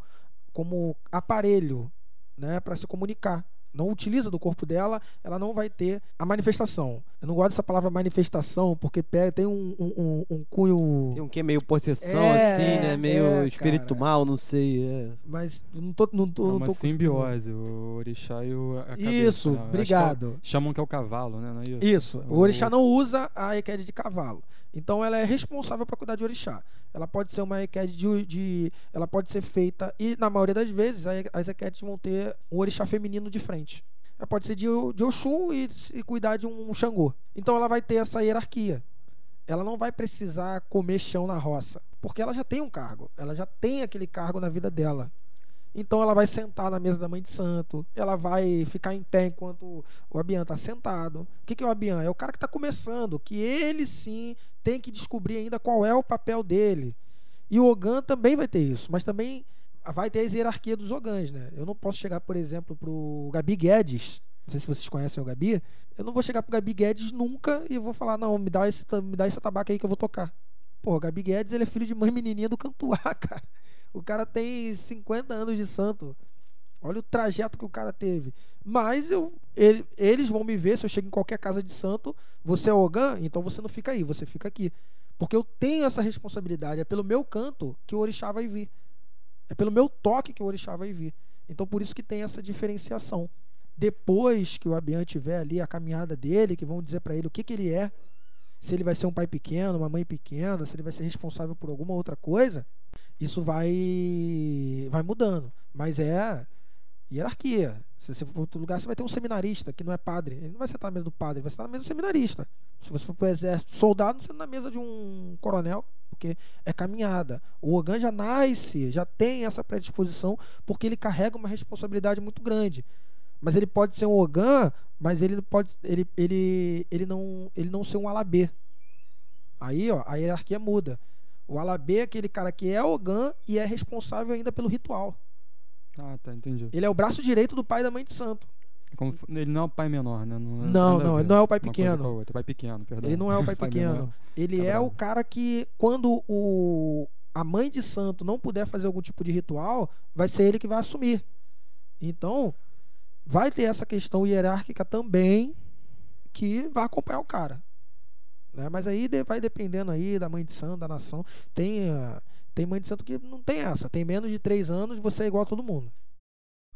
como aparelho né, para se comunicar. Não utiliza do corpo dela, ela não vai ter a manifestação. Eu não gosto dessa palavra manifestação, porque pega, tem um, um, um- um cunho. Tem um que meio possessão, É, assim, né? Meio é, espírito cara. mal, não sei. é. Mas não tô. Não tô, É não uma tô conseguindo- simbiose, o orixá e o, a cabeça, Isso, né? Que é o- obrigado. chamam que é o cavalo, né? Não é isso? Isso. O O- orixá não usa a Eked de cavalo. Então ela é responsável para cuidar de orixá. Ela pode ser uma Eked de, de- Ela pode ser feita. E na maioria das vezes as Ekeds vão ter um orixá feminino de frente. Ela pode ser de, de Oxum e, e cuidar de um Xangô. Então ela vai ter essa hierarquia. Ela não vai precisar comer chão na roça. Porque ela já tem um cargo. Ela já tem aquele cargo na vida dela. Então ela vai sentar na mesa da mãe de santo. Ela vai ficar em pé enquanto o Abian está sentado. O que, que é o Abian? É o cara que está começando, que ele sim tem que descobrir ainda qual é o papel dele. E o Ogan também vai ter isso, mas também vai ter a hierarquia dos Ogãs, né? Eu não posso chegar, por exemplo, pro Gabi Guedes. Não sei se vocês conhecem o Gabi. Eu não vou chegar pro Gabi Guedes nunca e vou falar, não, me dá esse, me dá esse tabaco aí que eu vou tocar. Pô, o Gabi Guedes, ele é filho de mãe menininha do Cantuá, cara. O cara tem 50 anos de santo. Olha o trajeto que o cara teve. Mas eu, ele- eles vão me ver se eu chego em qualquer casa de santo. Você é Ogan, então você não fica aí, você fica aqui. Porque eu tenho essa responsabilidade. É pelo meu canto que o orixá vai vir. É pelo meu toque que o orixá vai vir. Então por isso que tem essa diferenciação. Depois que o Abian tiver ali a caminhada dele, que vão dizer para ele o que, que ele é, se ele vai ser um pai pequeno, uma mãe pequena, se ele vai ser responsável por alguma outra coisa, isso vai vai mudando. Mas é hierarquia. Se você for para outro lugar, você vai ter um seminarista que não é padre. Ele não vai sentar na mesa do padre, vai sentar na mesa do seminarista. Se você for para o exército, soldado, você senta na mesa de um coronel, porque é caminhada. O Ogan já nasce, já tem essa predisposição, porque ele carrega uma responsabilidade muito grande. Mas ele pode ser um Ogan, mas ele não pode ele, ele, ele não ele não ser um alabê. Aí, ó, a hierarquia muda. O alabê é aquele cara que é Ogan e é responsável ainda pelo ritual. Ah, tá, entendi. Ele é o braço direito do pai e da mãe de santo. Como f- ele não é o pai menor, né? Não, é- Não, não, ele não é o pai pequeno. outra, É o pai pequeno. Ele não é o pai pequeno. Ele Tá é o bravo. cara que, quando o, a mãe de santo não puder fazer algum tipo de ritual, vai ser ele que vai assumir. Então, vai ter essa questão hierárquica também que vai acompanhar o cara. Né? Mas aí vai dependendo aí da mãe de santo, da nação. Tem, ah, tem mãe de santo que não tem essa. Tem menos de três anos, você é igual a todo mundo.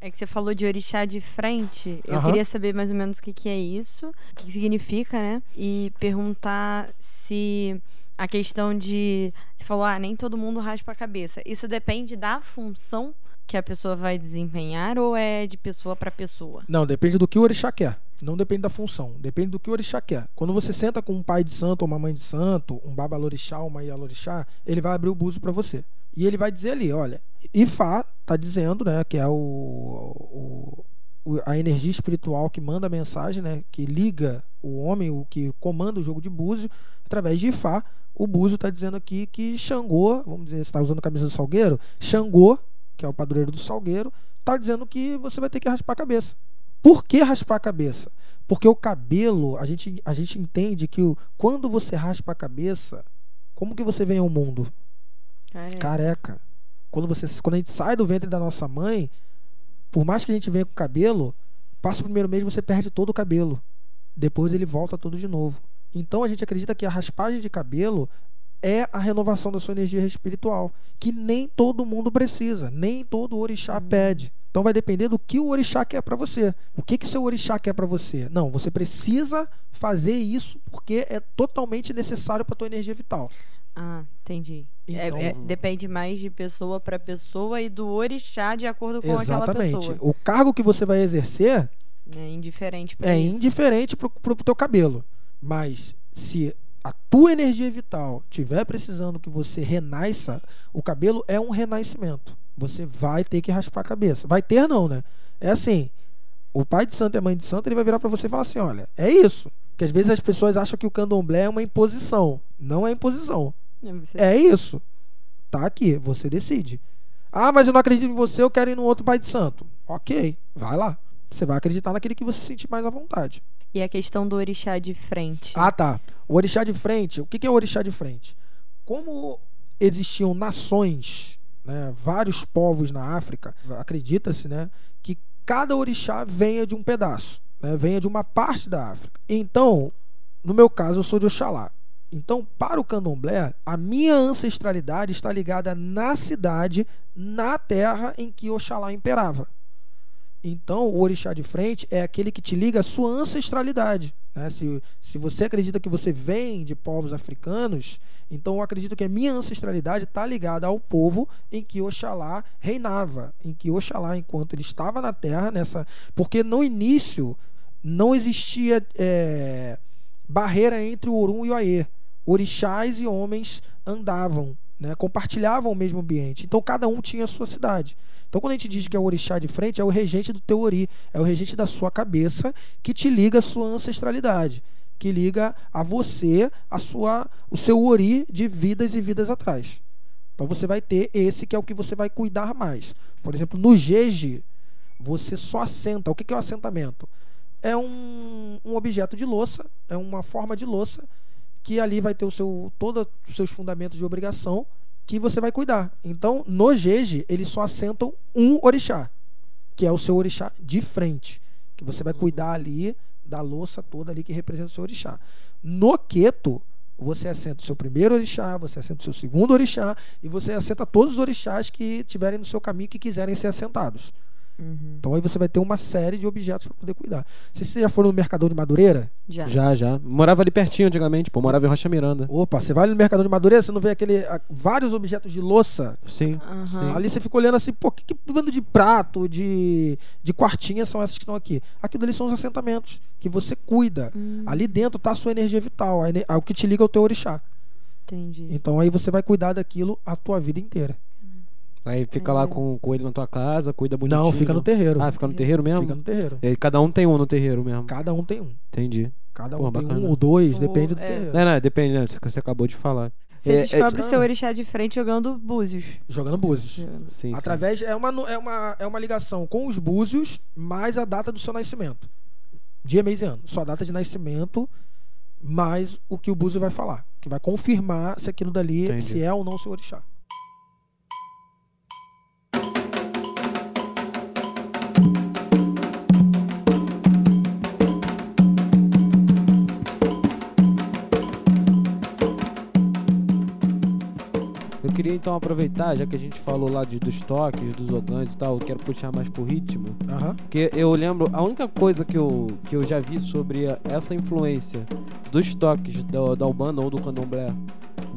É que você falou de orixá de frente. Eu Aham. queria saber mais ou menos o que, que é isso, o que, que significa, né? E perguntar se a questão de. Você falou, ah, nem todo mundo raspa a cabeça. Isso depende da função que a pessoa vai desempenhar ou é de pessoa para pessoa? Não, depende do que o orixá quer. Não depende da função. Depende do que o orixá quer. Quando você senta com um pai de santo ou uma mãe de santo, um babalorixá uma ialorixá, ele vai abrir o buzo para você. E ele vai dizer ali, olha, Ifá tá dizendo, né, que é o, o- a energia espiritual que manda a mensagem, né, que liga o homem, o que comanda o jogo de búzio, através de Ifá. O búzio está dizendo aqui que Xangô, vamos dizer, está usando a camisa do Salgueiro, Xangô, que é o padroeiro do Salgueiro, está dizendo que você vai ter que raspar a cabeça. Por que raspar a cabeça? Porque o cabelo, a gente, a gente entende que o- quando você raspa a cabeça, como que você vem ao mundo? Cara, Careca. Quando, você, quando a gente sai do ventre da nossa mãe, por mais que a gente venha com cabelo, passa o primeiro mês você perde todo o cabelo. Depois ele volta tudo de novo. Então a gente acredita que a raspagem de cabelo é a renovação da sua energia espiritual, que nem todo mundo precisa, nem todo orixá pede. Então vai depender do que o orixá quer para você. O que que o seu orixá quer para você? Não, você precisa fazer isso porque é totalmente necessário para tua energia vital. Ah, entendi. É- Então- é- depende mais de pessoa para pessoa e do orixá de acordo com aquela Exatamente. pessoa. O cargo que você vai exercer É indiferente pra é isso. indiferente pro, pro teu cabelo. Mas se a tua energia vital tiver precisando que você renasça, o cabelo é um renascimento. Você vai ter que raspar a cabeça. Vai ter não, né? É assim, o pai de santo e a mãe de santo, ele vai virar para você e falar assim, olha, é isso. Porque às vezes as pessoas acham que o candomblé é uma imposição. Não é imposição. Você- É isso. Tá aqui, você decide. Ah, mas eu não acredito em você, eu quero ir no outro pai de santo. Ok, vai lá. Você vai acreditar naquele que você sentir mais à vontade. E a questão do orixá de frente. Ah, tá. O orixá de frente, o que é o orixá de frente? Como existiam nações, né, vários povos na África, acredita-se, né, que cada orixá venha de um pedaço, né, venha de uma parte da África. Então, no meu caso, eu sou de Oxalá. Então, para o candomblé, a minha ancestralidade está ligada na cidade, na terra em que Oxalá imperava. Então, o orixá de frente é aquele que te liga à sua ancestralidade. né? Se, se você acredita que você vem de povos africanos, então eu acredito que a minha ancestralidade está ligada ao povo em que Oxalá reinava, em que Oxalá, enquanto ele estava na terra, nessa. Porque no início não existia é, barreira entre o Orum e o Aê. Orixás e homens andavam, né? compartilhavam o mesmo ambiente. Então cada um tinha a sua cidade. Então quando a gente diz que é o orixá de frente, é o regente do teu ori, é o regente da sua cabeça que te liga à sua ancestralidade, que liga a você, a sua, o seu ori de vidas e vidas atrás. Então você vai ter esse que é o que você vai cuidar mais. Por exemplo, no jeje, você só assenta. O que é o assentamento? É um, um objeto de louça, é uma forma de louça que ali vai ter o seu todos os seus fundamentos de obrigação que você vai cuidar. Então, no jeje, eles só assentam um orixá, que é o seu orixá de frente, que você vai cuidar ali da louça toda ali que representa o seu orixá. No queto, você assenta o seu primeiro orixá, você assenta o seu segundo orixá e você assenta todos os orixás que tiverem no seu caminho que quiserem ser assentados. Uhum. Então aí você vai ter uma série de objetos para poder cuidar. Se você já for no Mercador de Madureira, Já. Já, já. Morava ali pertinho antigamente, pô. Morava em Rocha Miranda. opa, você vai no Mercador de Madureira, você não vê aquele ah, vários objetos de louça Sim. Aham. sim. Ali você fica olhando assim, pô, que, que bando de prato, de, de quartinha são essas que estão aqui? Aquilo ali são os assentamentos que você cuida. Hum, Ali dentro tá a sua energia vital, a a- o que te liga ao teu orixá. entendi. Então aí você vai cuidar daquilo a tua vida inteira. Aí fica lá com, com ele na tua casa, cuida bonitinho. Não, fica no terreiro. Ah, fica no terreiro mesmo? Fica no terreiro. E cada um tem um no terreiro mesmo. Cada um tem um. Entendi. Cada Pô, um tem bacana. um ou dois, Pô, depende do é. terreiro. É, não, depende, né? Você, você acabou de falar. Você É, é- descobre é- seu orixá de frente jogando búzios. Jogando búzios. Sim, sim. Através é uma, é, uma, é uma ligação com os búzios mais a data do seu nascimento. Dia, mês e ano. Sua data de nascimento mais o que o búzio vai falar. Que vai confirmar se aquilo dali, Entendi. se é ou não seu orixá. Queria então aproveitar, já que a gente falou lá de, dos toques, dos ogãs e tal, eu quero puxar mais pro ritmo. Aham. Porque eu lembro, a única coisa que eu, que eu já vi sobre essa influência dos toques da, da Umbanda ou do Candomblé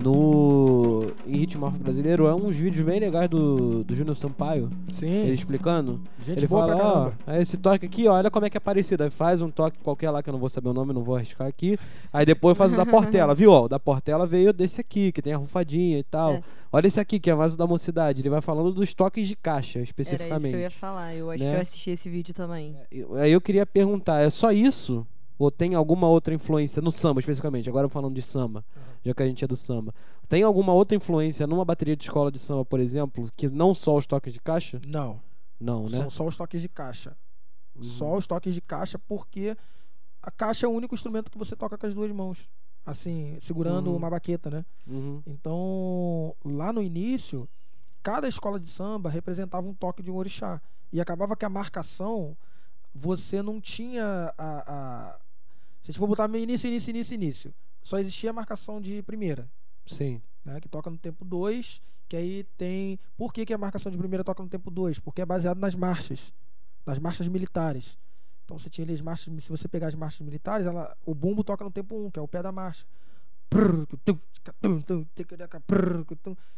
no em ritmo afro-brasileiro é uns vídeos bem legais do, do Júnior Sampaio, Sim. ele explicando. Gente ele boa fala, pra ó, caramba. é esse toque aqui, ó, olha como é que é parecido. Aí faz um toque qualquer lá que eu não vou saber o nome, não vou arriscar aqui. Aí depois faz o da Portela, viu? Ó, o da Portela veio desse aqui, que tem a rufadinha e tal. É. Olha esse aqui, que é mais o da mocidade. Ele vai falando dos toques de caixa, Era isso especificamente. que eu ia falar. Eu acho Né? que eu assisti esse vídeo também. Eu- Aí eu queria perguntar, é só isso? Ou tem alguma outra influência no samba, especificamente? Agora falando de samba, já que a gente é do samba. Tem alguma outra influência numa bateria de escola de samba, por exemplo, que não só os toques de caixa? Não. Não, né? São só os toques de caixa. Uhum. Só os toques de caixa, porque a caixa é o único instrumento que você toca com as duas mãos. Assim, segurando Uhum. uma baqueta, né? Uhum. Então, lá no início, cada escola de samba representava um toque de um orixá. E acabava que a marcação, você não tinha a. a se a gente for botar início, início, início, início, só existia a marcação de primeira, Sim. né? Que toca no tempo 2, que aí tem. Por que, que a marcação de primeira toca no tempo 2? Porque é baseado nas marchas, nas marchas militares. Então você tinha ali as marchas, se você pegar as marchas militares, ela, o bumbo toca no tempo 1, um, que é o pé da marcha.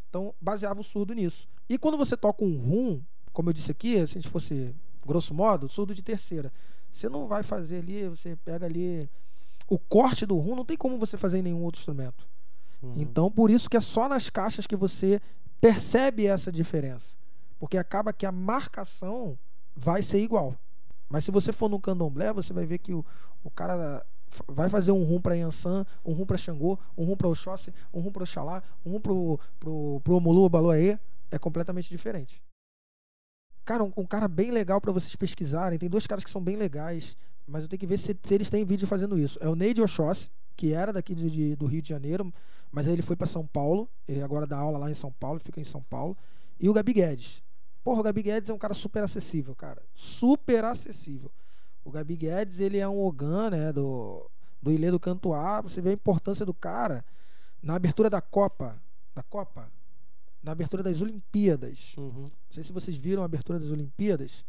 Então, baseava o surdo nisso. E quando você toca um rum, como eu disse aqui, se a gente fosse grosso modo, surdo de terceira, você não vai fazer ali, você pega ali o corte do rum, não tem como você fazer em nenhum outro instrumento. Uhum. Então, por isso que é só nas caixas que você percebe essa diferença. Porque acaba que a marcação vai ser igual. Mas se você for no candomblé, você vai ver que o, o cara, Vai fazer um rum pra Yansan, um rum pra Xangô, um rum pra Oxóssi, um rum pra Oxalá, um rum pro, pro Omulu Baloaê. É completamente diferente. Cara, um, um cara bem legal pra vocês pesquisarem. Tem dois caras que são bem legais, mas eu tenho que ver se, se eles têm vídeo fazendo isso. É o Neide Oxóssi, que era daqui de- de- do Rio de Janeiro, mas aí ele foi pra São Paulo. Ele agora dá aula lá em São Paulo, fica em São Paulo. E o Gabi Guedes. Porra, o Gabi Guedes é um cara super acessível, cara. Super acessível. O Gabi Guedes, ele é um Ogan, né, do, do Ilê do Cantuá. Você vê a importância do cara na abertura da Copa. Da Copa? Na abertura das Olimpíadas. Uhum. Não sei se vocês viram a abertura das Olimpíadas.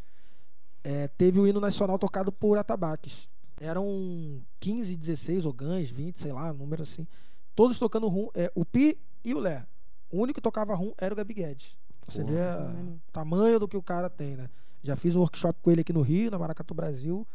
É, teve o hino nacional tocado por atabaques. Eram 15, 16 Ogãs, 20, sei lá, um número assim. Todos tocando rum. É, o Pi e o Lé. O único que tocava rum era o Gabi Guedes. Você Porra. vê o tamanho do que o cara tem, né? Já fiz um workshop com ele aqui no Rio, na Maracatu Brasil.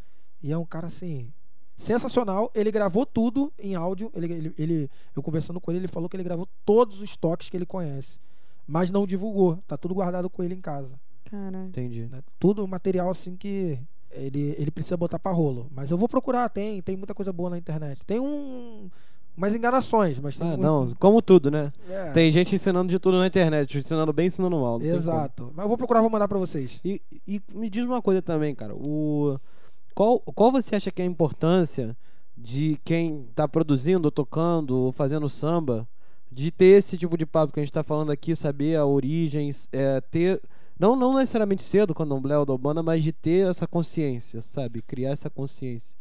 E é um cara assim. Sensacional. Ele gravou tudo em áudio. Ele, ele, ele- eu conversando com ele, ele falou que ele gravou todos os toques que ele conhece. Mas não divulgou. Tá tudo guardado com ele em casa. Cara. Entendi. né? Tudo material assim que ele, ele precisa botar pra rolo. Mas eu vou procurar, tem, tem muita coisa boa na internet. Tem um. Umas enganações, mas tem Ah, não, como tudo, né? É, Tem gente ensinando de tudo na internet, ensinando bem, ensinando mal. Exato. Mas eu vou procurar, vou mandar pra vocês. E, e me diz uma coisa também, cara. O, qual, qual você acha que é a importância de quem tá produzindo, tocando, ou fazendo samba, de ter esse tipo de papo que a gente tá falando aqui, saber a origem, é, ter. Não, não necessariamente ser do candomblé ou da Umbanda, mas de ter essa consciência, sabe? Criar essa consciência.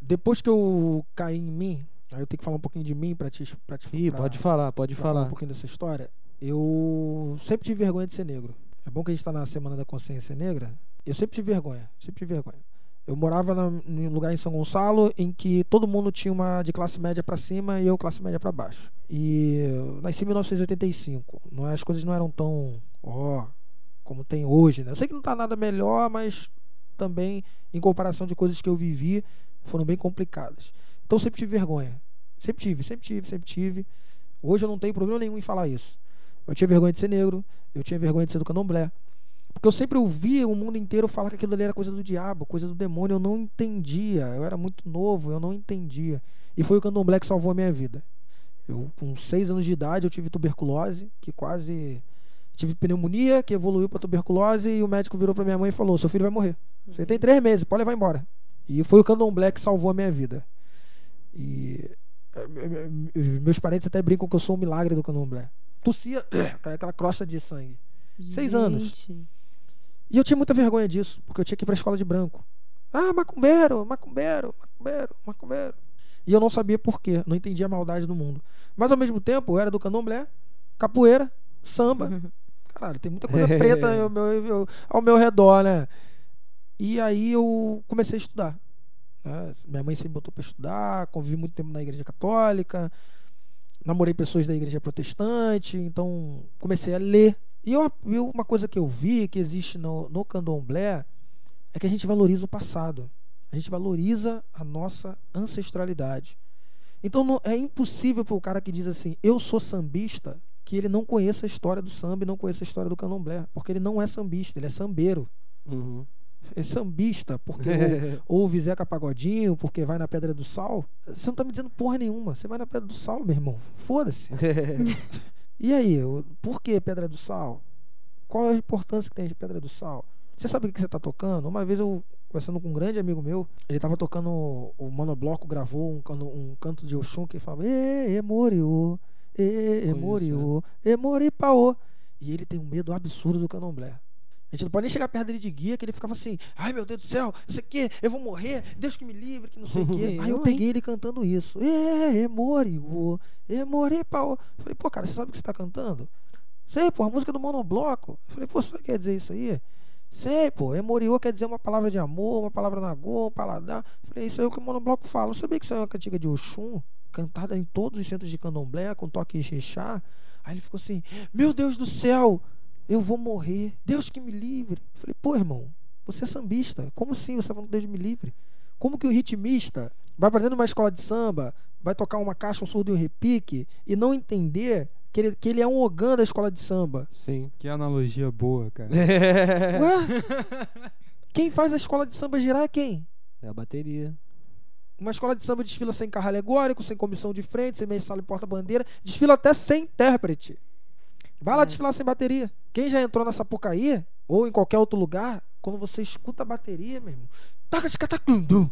Depois que eu caí em mim, aí eu tenho que falar um pouquinho de mim pra te. Pra te Ih, pra- pode falar, pode falar falar. um pouquinho dessa história. Eu sempre tive vergonha de ser negro. É bom que a gente tá na Semana da Consciência Negra. Eu sempre tive vergonha, sempre tive vergonha. Eu morava na, em um lugar em São Gonçalo em que todo mundo tinha uma de classe média pra cima e eu classe média pra baixo. E eu nasci em 1985. Não, é- as coisas não eram tão, ó, como tem hoje, né? Eu sei que não tá nada melhor, mas também em comparação de coisas que eu vivi, foram bem complicadas. Então sempre tive vergonha. Sempre tive, sempre tive, sempre tive. Hoje eu não tenho problema nenhum em falar isso. Eu tinha vergonha de ser negro, eu tinha vergonha de ser do candomblé. Porque eu sempre ouvia o mundo inteiro falar que aquilo ali era coisa do diabo, coisa do demônio. Eu não entendia. Eu era muito novo, eu não entendia. E foi o candomblé que salvou a minha vida. Eu, com seis anos de idade, eu tive tuberculose, que quase. Tive pneumonia, que evoluiu para tuberculose, e o médico virou para minha mãe e falou: Seu filho vai morrer. Você tem três meses, pode levar embora. E foi o candomblé que salvou a minha vida. E eh, me- me- me- meus parentes até brincam que eu sou um milagre do candomblé. Tossia, aquela crosta de sangue. Seis anos. E eu tinha muita vergonha disso, porque eu tinha que ir pra escola de branco. Ah, macumbeiro, macumbeiro, macumbeiro, macumbeiro. E eu não sabia por quê, não entendia a maldade do mundo. Mas ao mesmo tempo, eu era do candomblé, capoeira, samba. Caralho, tem muita coisa preta ao meu, ao meu redor, né? E aí eu comecei a estudar. né? Minha mãe sempre botou pra estudar, convivi muito tempo na igreja católica, namorei pessoas da igreja protestante, então comecei a ler. E eu, eu- uma coisa que eu vi que existe no, no candomblé é que a gente valoriza o passado. A gente valoriza a nossa ancestralidade. Então não- é impossível para o cara que diz assim, eu sou sambista, que ele não conheça a história do samba e não conheça a história do candomblé. Porque ele não é sambista, ele é sambeiro. Uhum. É sambista, porque ou, ouve Zeca Pagodinho, porque vai na Pedra do Sal. Você não tá me dizendo porra nenhuma. Você vai na Pedra do Sal, meu irmão. Foda-se. E aí, por que Pedra do Sal? Qual a importância que tem de Pedra do Sal? Você sabe o que você tá tocando? Uma vez eu, conversando com um grande amigo meu, ele tava tocando, o monobloco gravou um, um canto de Oxum que falava Ê, Emoriô, Ê, Emoriô, Emoripaô. E ele tem um medo absurdo do candomblé. A gente não pode nem chegar perto dele de guia, que ele ficava assim, ai meu Deus do céu, não sei o que, eu vou morrer, Deus que me livre, que não sei o que. Aí eu peguei ele cantando isso. Ê, Emoriô, Emoripaô. Falei, pô, cara, você sabe o que você tá cantando? Sei, pô, a música do monobloco. Eu falei, pô, você quer dizer isso aí? Sei, pô, Emoriô quer dizer uma palavra de amor, uma palavra nagô, um paladar. Falei, isso aí é o que o monobloco fala. Eu sabia que isso é uma cantiga de Oxum, cantada em todos os centros de candomblé, com toque de xixá. Aí ele ficou assim, meu Deus do céu, eu vou morrer. Deus que me livre. Eu falei, pô, irmão, você é sambista. Como assim você tá falando Deus me livre? Como que o ritmista vai dentro de uma escola de samba, vai tocar uma caixa, um surdo e um repique e não entender que ele, que ele é um ogã da escola de samba? Sim. Que analogia boa, cara. Ué? Quem faz a escola de samba girar é quem? É a bateria. Uma escola de samba desfila sem carro alegórico, sem comissão de frente, sem mensal e porta-bandeira, desfila até sem intérprete. Vai lá É. desfilar sem bateria. Quem já entrou na Sapucaí, ou em qualquer outro lugar, quando você escuta a bateria, meu irmão. taca, tum, tum.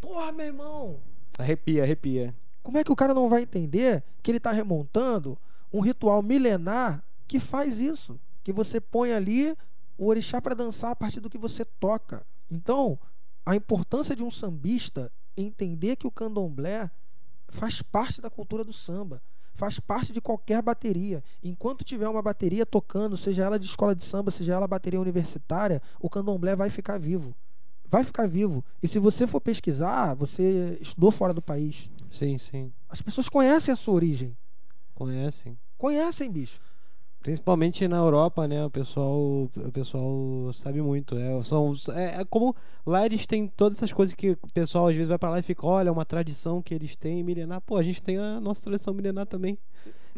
Porra, meu irmão. Arrepia, arrepia. Como é que o cara não vai entender que ele está remontando um ritual milenar que faz isso? Que você põe ali o orixá para dançar a partir do que você toca. Então, a importância de um sambista entender que o candomblé faz parte da cultura do samba, faz parte de qualquer bateria. Enquanto tiver uma bateria tocando, seja ela de escola de samba, seja ela bateria universitária, o candomblé vai ficar vivo. Vai ficar vivo. E se você for pesquisar, você estudou fora do país. Sim, sim. As pessoas conhecem a sua origem. Conhecem. Conhecem, bicho. Principalmente na Europa, né? O pessoal, o pessoal sabe muito. É, são, é, é como lá eles têm todas essas coisas que o pessoal às vezes vai pra lá e fica, olha, é uma tradição que eles têm milenar. Pô, a gente tem a nossa tradição milenar também.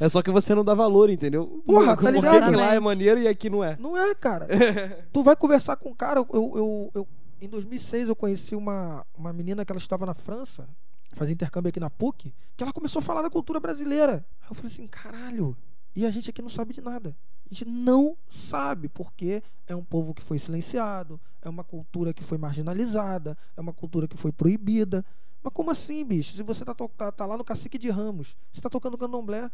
É só que você não dá valor, entendeu? Porra, tá Porque ligado? que lá é maneiro e aqui não é. Não é, cara. tu vai conversar com um cara. Eu, eu, eu- em 2006 eu conheci uma, uma menina que ela estudava na França, fazia intercâmbio aqui na PUC, que ela começou a falar da cultura brasileira. Aí eu falei assim, caralho. E a gente aqui não sabe de nada. A gente não sabe porque é um povo que foi silenciado, é uma cultura que foi marginalizada, é uma cultura que foi proibida. Mas como assim, bicho? Se você tá, tá, tá lá no Cacique de Ramos, você tá tocando candomblé,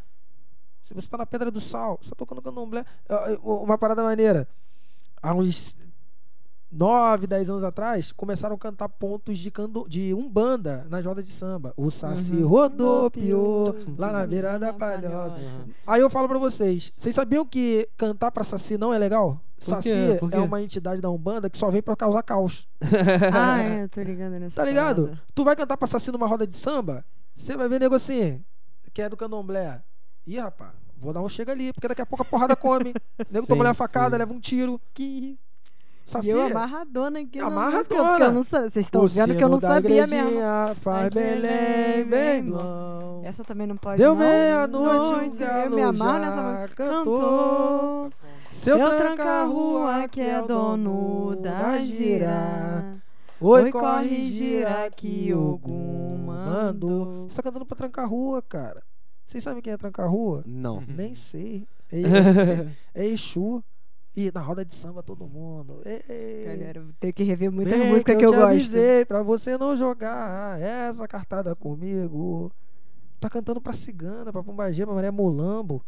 se você tá na Pedra do Sal, você tá tocando candomblé. Ah, ah, Uma parada maneira. Há uns 9, 10 anos atrás, começaram a cantar pontos de, cando... de umbanda nas rodas de samba. O Saci Uhum. rodopiou lá na beira da palhoça. Aí eu falo pra vocês, vocês sabiam que cantar pra Saci não é legal? Saci é uma entidade da Umbanda que só vem pra causar caos. Ah, é, eu tô ligando nessa Tá ligado? parada. Tu vai cantar pra Saci numa roda de samba, você vai ver nego assim, que é do candomblé. Ih, rapaz, vou dar um chega ali, porque daqui a pouco a porrada come. nego Sim, toma uma facada, sim. leva um tiro. Que Saci. E eu amarradona aqui na Amarradona. eu não sa- Vocês estão vendo que eu não sabia mesmo. Faz Belém, bem. Essa também não pode Deu meia-noite, um Noite, galo eu me amarro nessa cantou. Seu Seu tranca-rua que é dono da gira. Oi, Oi, corre, gira que Ogum mandou. Você tá cantando pra tranca-rua, cara. Vocês sabem quem é tranca-rua? Não. Nem sei. É, é, é Exu. E na roda de samba todo mundo. Ei, Galera, eu ter que rever muita música que que eu te gosto. avisei pra você não jogar essa cartada comigo. Tá cantando pra cigana, pra Pombagira, pra Maria Mulambo.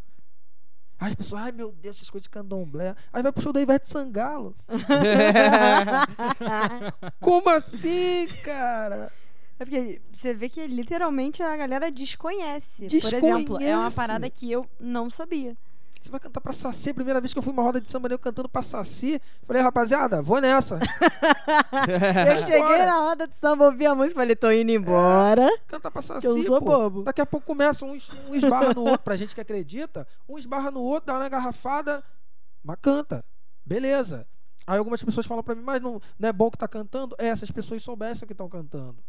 Aí as pessoas, ai meu Deus, essas coisas de candomblé. Aí vai pro show da Ivete Sangalo. Como assim, cara? É porque você vê que literalmente a galera desconhece. Por exemplo, é uma Desconhece. parada que eu não sabia. Você vai cantar pra Saci. Primeira vez que eu fui numa roda de samba, eu cantando pra Saci. Falei, rapaziada, vou nessa. Eu cheguei Bora. na roda de samba, ouvi a música falei, tô indo embora. Canta pra Saci, eu sou pô. bobo. Daqui a pouco começa um, um esbarra no outro. Pra gente que acredita, um esbarra no outro, dá uma garrafada, mas canta. Beleza. Aí algumas pessoas falam pra mim, mas não, não é bom que tá cantando? É, se as pessoas soubessem o que estão cantando.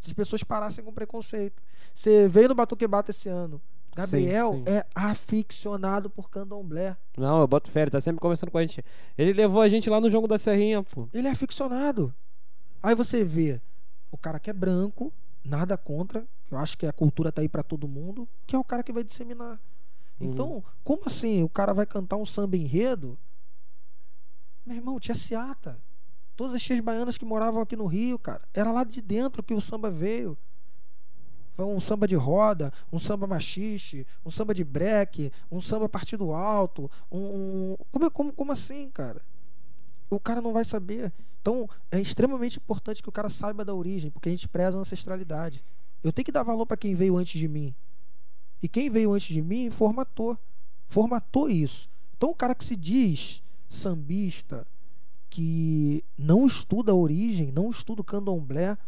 Se as pessoas parassem com preconceito. Você veio no Batuque Bata esse ano. Gabriel sim. é aficionado por candomblé. Não, eu boto fé, ele tá sempre conversando com a gente. Ele levou a gente lá no jogo da Serrinha, pô. Ele é aficionado. Aí você vê o cara que é branco, nada contra, eu acho que a cultura tá aí pra todo mundo, que é o cara que vai disseminar. Então, como assim o cara vai cantar um samba enredo? Meu irmão, tia Seata. Todas as tias baianas que moravam aqui no Rio, cara, era lá de dentro que o samba veio. Um samba de roda, um samba machiste, um samba de breque, um samba partido alto, um, um- como, é- como, como assim, cara? o cara não vai saber. Então, é extremamente importante que o cara saiba da origem, porque a gente preza a ancestralidade. Eu tenho que dar valor para quem veio antes de mim. E quem veio antes de mim formatou. Formatou isso. Então, o cara que se diz sambista, que não estuda a origem, não estuda o candomblé,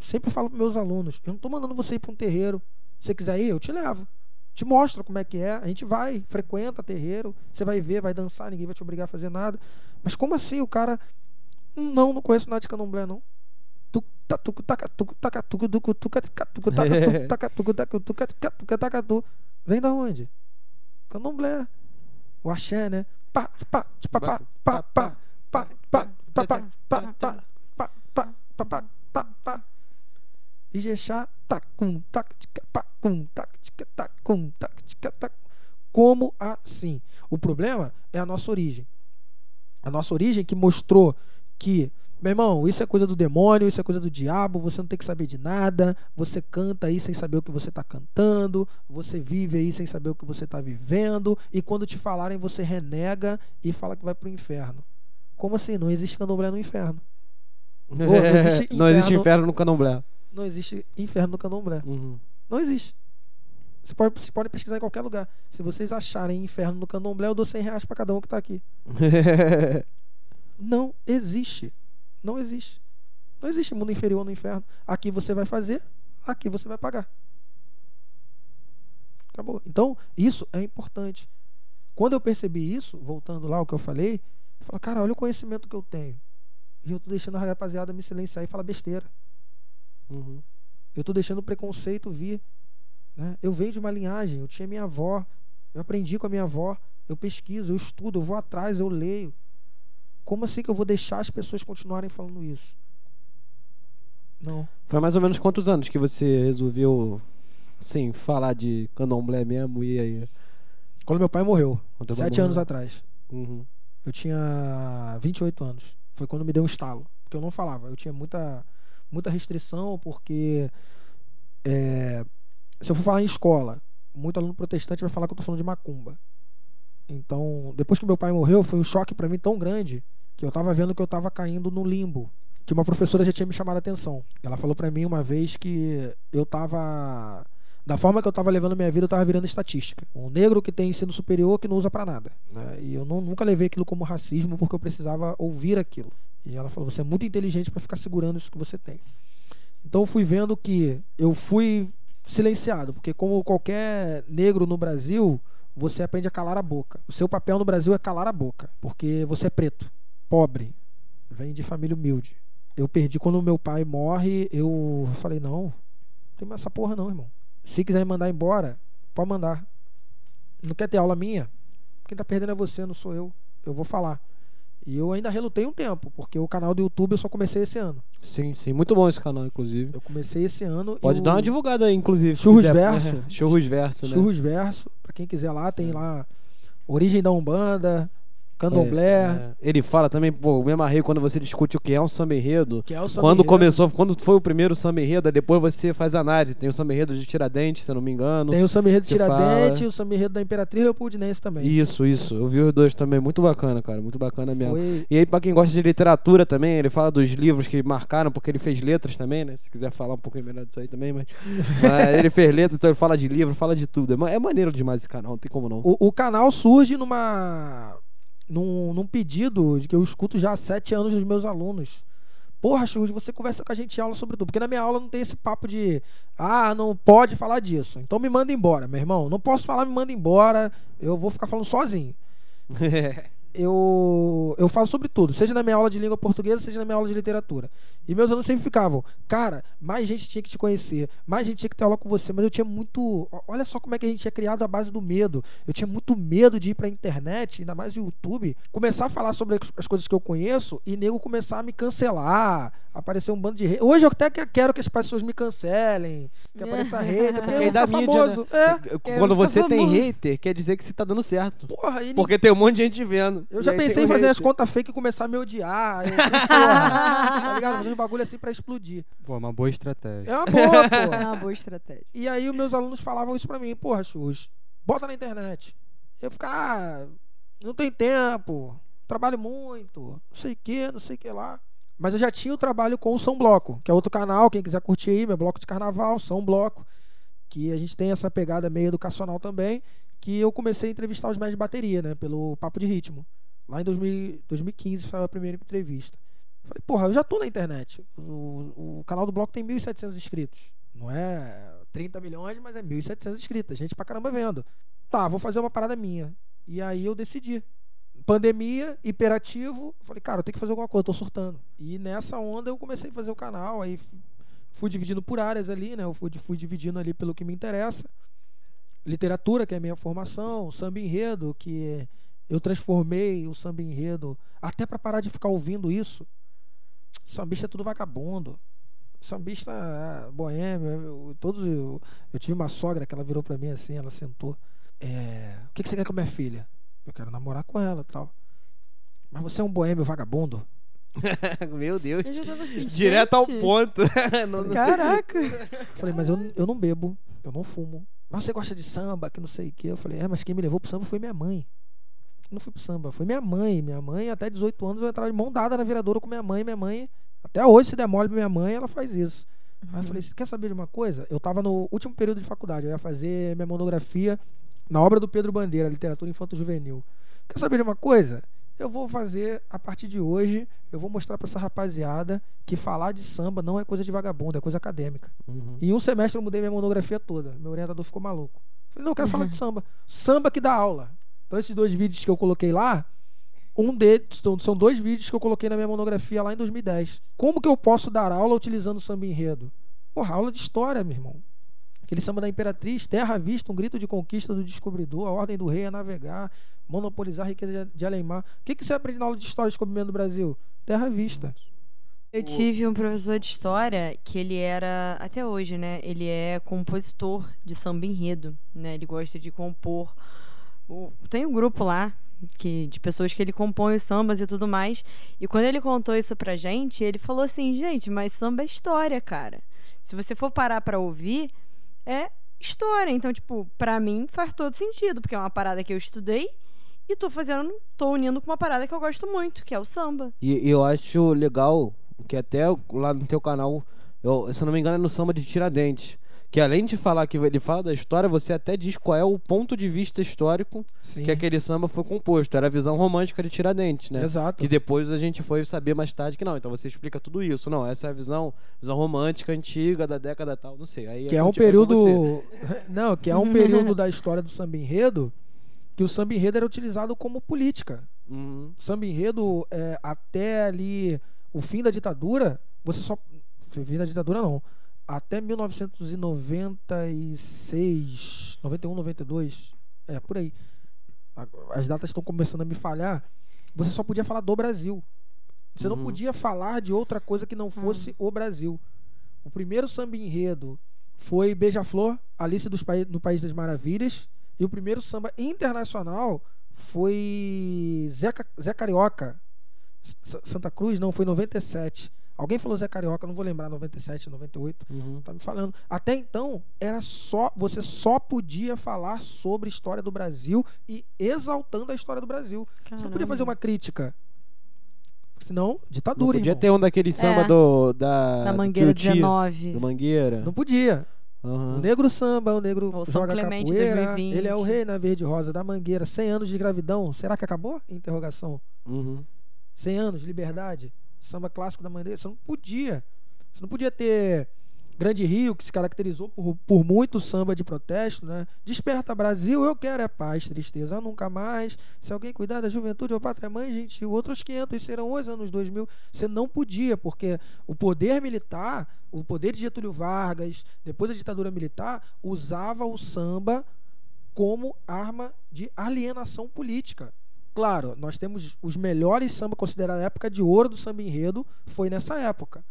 sempre falo para meus alunos: eu não estou mandando você ir para um terreiro. Se você quiser ir, eu te levo. Te mostro como é que é. A gente vai, frequenta terreiro, você vai ver, vai dançar, ninguém vai te obrigar a fazer nada. Mas como assim o cara. Não, não conheço nada de candomblé, não. Vem da onde? Candomblé. O axé, né? Pá, pá, pá, pá, pá, pá, pá, pá, pá, pá, pá, pá, pá, pá, pá, pá, pá, pá. Ijexá, tacum, tac, tica, tacum, tac, tica, tacum, tac, tica, tacum. Como assim? O problema é a nossa origem. A nossa origem que mostrou que, meu irmão, isso é coisa do demônio, isso é coisa do diabo, você não tem que saber de nada, você canta aí sem saber o que você está cantando, você vive aí sem saber o que você está vivendo, e quando te falarem você renega e fala que vai pro inferno. Como assim? Não existe candomblé no inferno. Não existe Não existe inferno. inferno no candomblé. Não existe inferno no candomblé. Uhum. Não existe. Você pode, vocês podem pesquisar em qualquer lugar. Se vocês acharem inferno no candomblé, eu dou 100 reais pra cada um que tá aqui. Não existe. Não existe. Não existe mundo inferior no inferno. Aqui você vai fazer, aqui você vai pagar. Acabou. Então, isso é importante. Quando eu percebi isso, voltando lá ao que eu falei, eu falo, cara, olha o conhecimento que eu tenho. E eu tô deixando a rapaziada me silenciar e falar besteira. Uhum. Eu tô deixando o preconceito vir. Né? Eu venho de uma linhagem, eu tinha minha avó, eu aprendi com a minha avó, eu pesquiso, eu estudo, eu vou atrás, eu leio. Como assim que eu vou deixar as pessoas continuarem falando isso? Não. Foi mais ou menos quantos anos que você resolveu, assim, falar de candomblé mesmo e aí? Quando meu pai morreu, Quando teu pai sete morreu? anos atrás, Uhum. eu tinha 28 anos. Foi quando me deu um estalo. Porque eu não falava. Eu tinha muita, muita restrição, porque é, se eu for falar em escola, muito aluno protestante vai falar que eu tô falando de macumba. Então, depois que meu pai morreu, foi um choque para mim tão grande que eu tava vendo que eu tava caindo no limbo. Que uma professora já tinha me chamado a atenção. Ela falou para mim uma vez que eu tava da forma que eu tava levando minha vida, eu tava virando estatística. Um negro que tem ensino superior que não usa para nada. né? E eu não- nunca levei aquilo como racismo porque eu precisava ouvir aquilo. E ela falou: você é muito inteligente para ficar segurando isso que você tem. Então eu fui vendo que eu fui silenciado, porque como qualquer negro no Brasil, você aprende a calar a boca. O seu papel no Brasil é calar a boca, porque você é preto, pobre, vem de família humilde. Eu perdi quando meu pai morre, eu falei: não, não tem mais essa porra não, irmão. Se quiser me mandar embora, pode mandar. Não quer ter aula minha? Quem tá perdendo é você, não sou eu. Eu vou falar. E eu ainda relutei um tempo, porque o canal do YouTube eu só comecei esse ano. Sim, sim. Muito bom esse canal, inclusive. Eu comecei esse ano. e Pode dar uma divulgada aí, inclusive. Churros. Verso. É, Churros Verso, né? Churros Verso, pra quem quiser lá, tem lá Origem da Umbanda, Candomblé, É, Ele fala também, pô, me amarrei quando você discute o que é um samba enredo. que é o samba Quando começou, quando foi o primeiro samba enredo, aí depois você faz análise. Tem o samba enredo de Tiradentes, se eu não me engano. Tem o samba enredo de Tiradentes fala. e o samba enredo da Imperatriz Leopoldinense também. Isso, isso. Eu vi os dois também. Muito bacana, cara. Muito bacana mesmo. Foi- E aí, pra quem gosta de literatura também, ele fala dos livros que marcaram, porque ele fez letras também, né? Se quiser falar um pouquinho melhor disso aí também, mas. mas ele fez letras, então ele fala de livro, fala de tudo. É É maneiro demais esse canal, não tem como não. O, o canal surge numa num, num pedido de que eu escuto já há sete anos dos meus alunos. Porra, Churros, você conversa com a gente em aula sobre tudo. Porque na minha aula não tem esse papo de ah, não pode falar disso. Então me manda embora, meu irmão. Não posso falar, me manda embora. Eu vou ficar falando sozinho. eu, eu falo sobre tudo, seja na minha aula de língua portuguesa, seja na minha aula de literatura. E meus alunos sempre ficavam, cara, mais gente tinha que te conhecer, mais gente tinha que ter aula com você, mas eu tinha muito. Olha só como é que a gente é criado à base do medo. Eu tinha muito medo de ir pra internet, ainda mais o YouTube, começar a falar sobre as- as coisas que eu conheço e nego começar a me cancelar, aparecer um bando de rei. Hoje eu até que- quero que as pessoas me cancelem, que apareça hater, porque Porque eu aí vou dá ficar mídia, famoso. É. Quando você tem famoso. hater, quer dizer que você tá dando certo. Porra, e Porque tem um monte de gente vendo. Eu E já pensei em um fazer as contas fake e começar a me odiar. Eu, porra, tá ligado? Fazer uns bagulho assim pra explodir. Pô, uma boa estratégia. É uma boa, É porra. uma boa estratégia. E aí os meus alunos falavam isso pra mim. Porra, Chus, bota na internet. Eu ficava, ah, não tem tempo, trabalho muito, não sei o que, não sei o que lá. Mas eu já tinha o trabalho com o São Bloco, que é outro canal, quem quiser curtir aí, meu bloco de carnaval, São Bloco, que a gente tem essa pegada meio educacional também, que eu comecei a entrevistar os mestres de bateria, né, pelo Papo de Ritmo. Lá em 2000 2015 foi a primeira entrevista. Falei, porra, eu já tô na internet. O, o canal do bloco tem 1.700 inscritos. Não é 30 milhões, mas é 1.700 inscritos. Gente pra caramba vendo. Tá, vou fazer uma parada minha. E aí eu decidi. Pandemia, hiperativo. Falei, cara, eu tenho que fazer alguma coisa, eu tô surtando. E nessa onda eu comecei a fazer o canal. Aí fui dividindo por áreas ali, né? Eu fui, fui dividindo ali pelo que me interessa. Literatura, que é a minha formação. Samba enredo, que eu transformei o samba enredo. Até pra parar de ficar ouvindo isso. Sambista é tudo vagabundo. sambista ah, boêmio, eu, todos, eu, eu tive uma sogra que ela virou pra mim assim, ela sentou. É, o que, que você quer com a minha filha? Eu quero namorar com ela tal. Mas você é um boêmio vagabundo? Meu Deus. Assim, Direto ao gente, ponto. Não- não- Caraca. Eu falei, mas eu, eu não bebo, eu não fumo. Mas você gosta de samba, que não sei o quê. Eu falei, é, mas quem me levou pro samba foi minha mãe. Eu não fui pro samba, foi minha mãe. Minha mãe, até 18 anos, eu entrava de mão dada na viradora com minha mãe. Minha mãe, até hoje, se demole pra minha mãe, ela faz isso. Aí eu falei, você quer saber de uma coisa? Eu tava no último período de faculdade, eu ia fazer minha monografia na obra do Pedro Bandeira, Literatura Infanto-Juvenil. Quer saber de uma coisa? Eu vou fazer, a partir de hoje, eu vou mostrar pra essa rapaziada que falar de samba não é coisa de vagabundo, é coisa acadêmica. Uhum. Em um semestre eu mudei minha monografia toda. Meu orientador ficou maluco. Falei, não, eu quero falar de samba. Samba que dá aula. Então, esses dois vídeos que eu coloquei lá, um deles são- são dois vídeos que eu coloquei na minha monografia lá em 2010. Como que eu posso dar aula utilizando samba enredo? Porra, aula de história, meu irmão. Aquele samba da Imperatriz, terra à vista, um grito de conquista do descobridor, a ordem do rei a navegar, monopolizar a riqueza de- de Alemar. O que, que você aprende na aula de história e descobrimento do Brasil? Terra à vista. Eu tive um professor de história que ele era, até hoje, né? Ele é compositor de samba enredo, né? Ele gosta de compor. tem um grupo lá que, de pessoas que ele compõe os sambas e tudo mais. E quando ele contou isso pra gente, ele falou assim: gente, mas samba é história, cara. Se você for parar pra ouvir, é história. Então, tipo, pra mim faz todo sentido, porque é uma parada que eu estudei e tô fazendo, tô unindo com uma parada que eu gosto muito, que é o samba. E, e eu acho legal que até lá no teu canal, eu, se eu não me engano, é no Samba de Tiradentes. Que além de falar que ele fala da história, você até diz qual é o ponto de vista histórico Sim. que aquele samba foi composto. Era a visão romântica de Tiradentes, né? Exato. Que depois a gente foi saber mais tarde que não. Então você explica tudo isso. Não, essa é a visão, visão romântica antiga da década tal, não sei. Aí Que é um período. Não, que é um período da história do samba enredo que o samba enredo era utilizado como política. Uhum. O samba enredo, é, até ali o fim da ditadura, você só. Fim da ditadura não. Até 1996, 91, 92, é por aí. As datas estão começando a me falhar. Você só podia falar do Brasil. Você não Uhum. podia falar de outra coisa que não fosse o Brasil. O primeiro samba enredo foi Beija-Flor, Alice dos Pai- no País das Maravilhas. E o primeiro samba internacional foi Zé, Zé Carioca. S- Santa Cruz, não, foi 97. Alguém falou Zé Carioca, não vou lembrar, 97, 98. Uhum. Tá me falando. Até então, era só. Você só podia falar sobre a história do Brasil e exaltando a história do Brasil. Você não podia fazer uma crítica. Senão, Não ditadura, podia irmão. ter um daquele samba É. do, da, do Mangueira Tuiuti, 19. Do Mangueira. Não podia. Aham. O negro samba, o negro Ou São joga Clemente capoeira. 2020. Ele é o rei na verde rosa da mangueira. 100 anos de escravidão. Será que acabou? Interrogação. Uhum. 100 anos de liberdade. Samba clássico da mangueira. Você não podia. Você não podia ter Grande Rio, que se caracterizou por, por muito samba de protesto, né? Desperta Brasil, eu quero é paz, tristeza nunca mais. Se alguém cuidar da juventude, ou pátria mãe, gentil. Outros 500 serão os anos 2000. Você não podia, porque o poder militar, o poder de Getúlio Vargas, depois da ditadura militar, usava o samba como arma de alienação política. Claro, nós temos os melhores samba considerados a época de ouro do samba enredo, foi nessa época.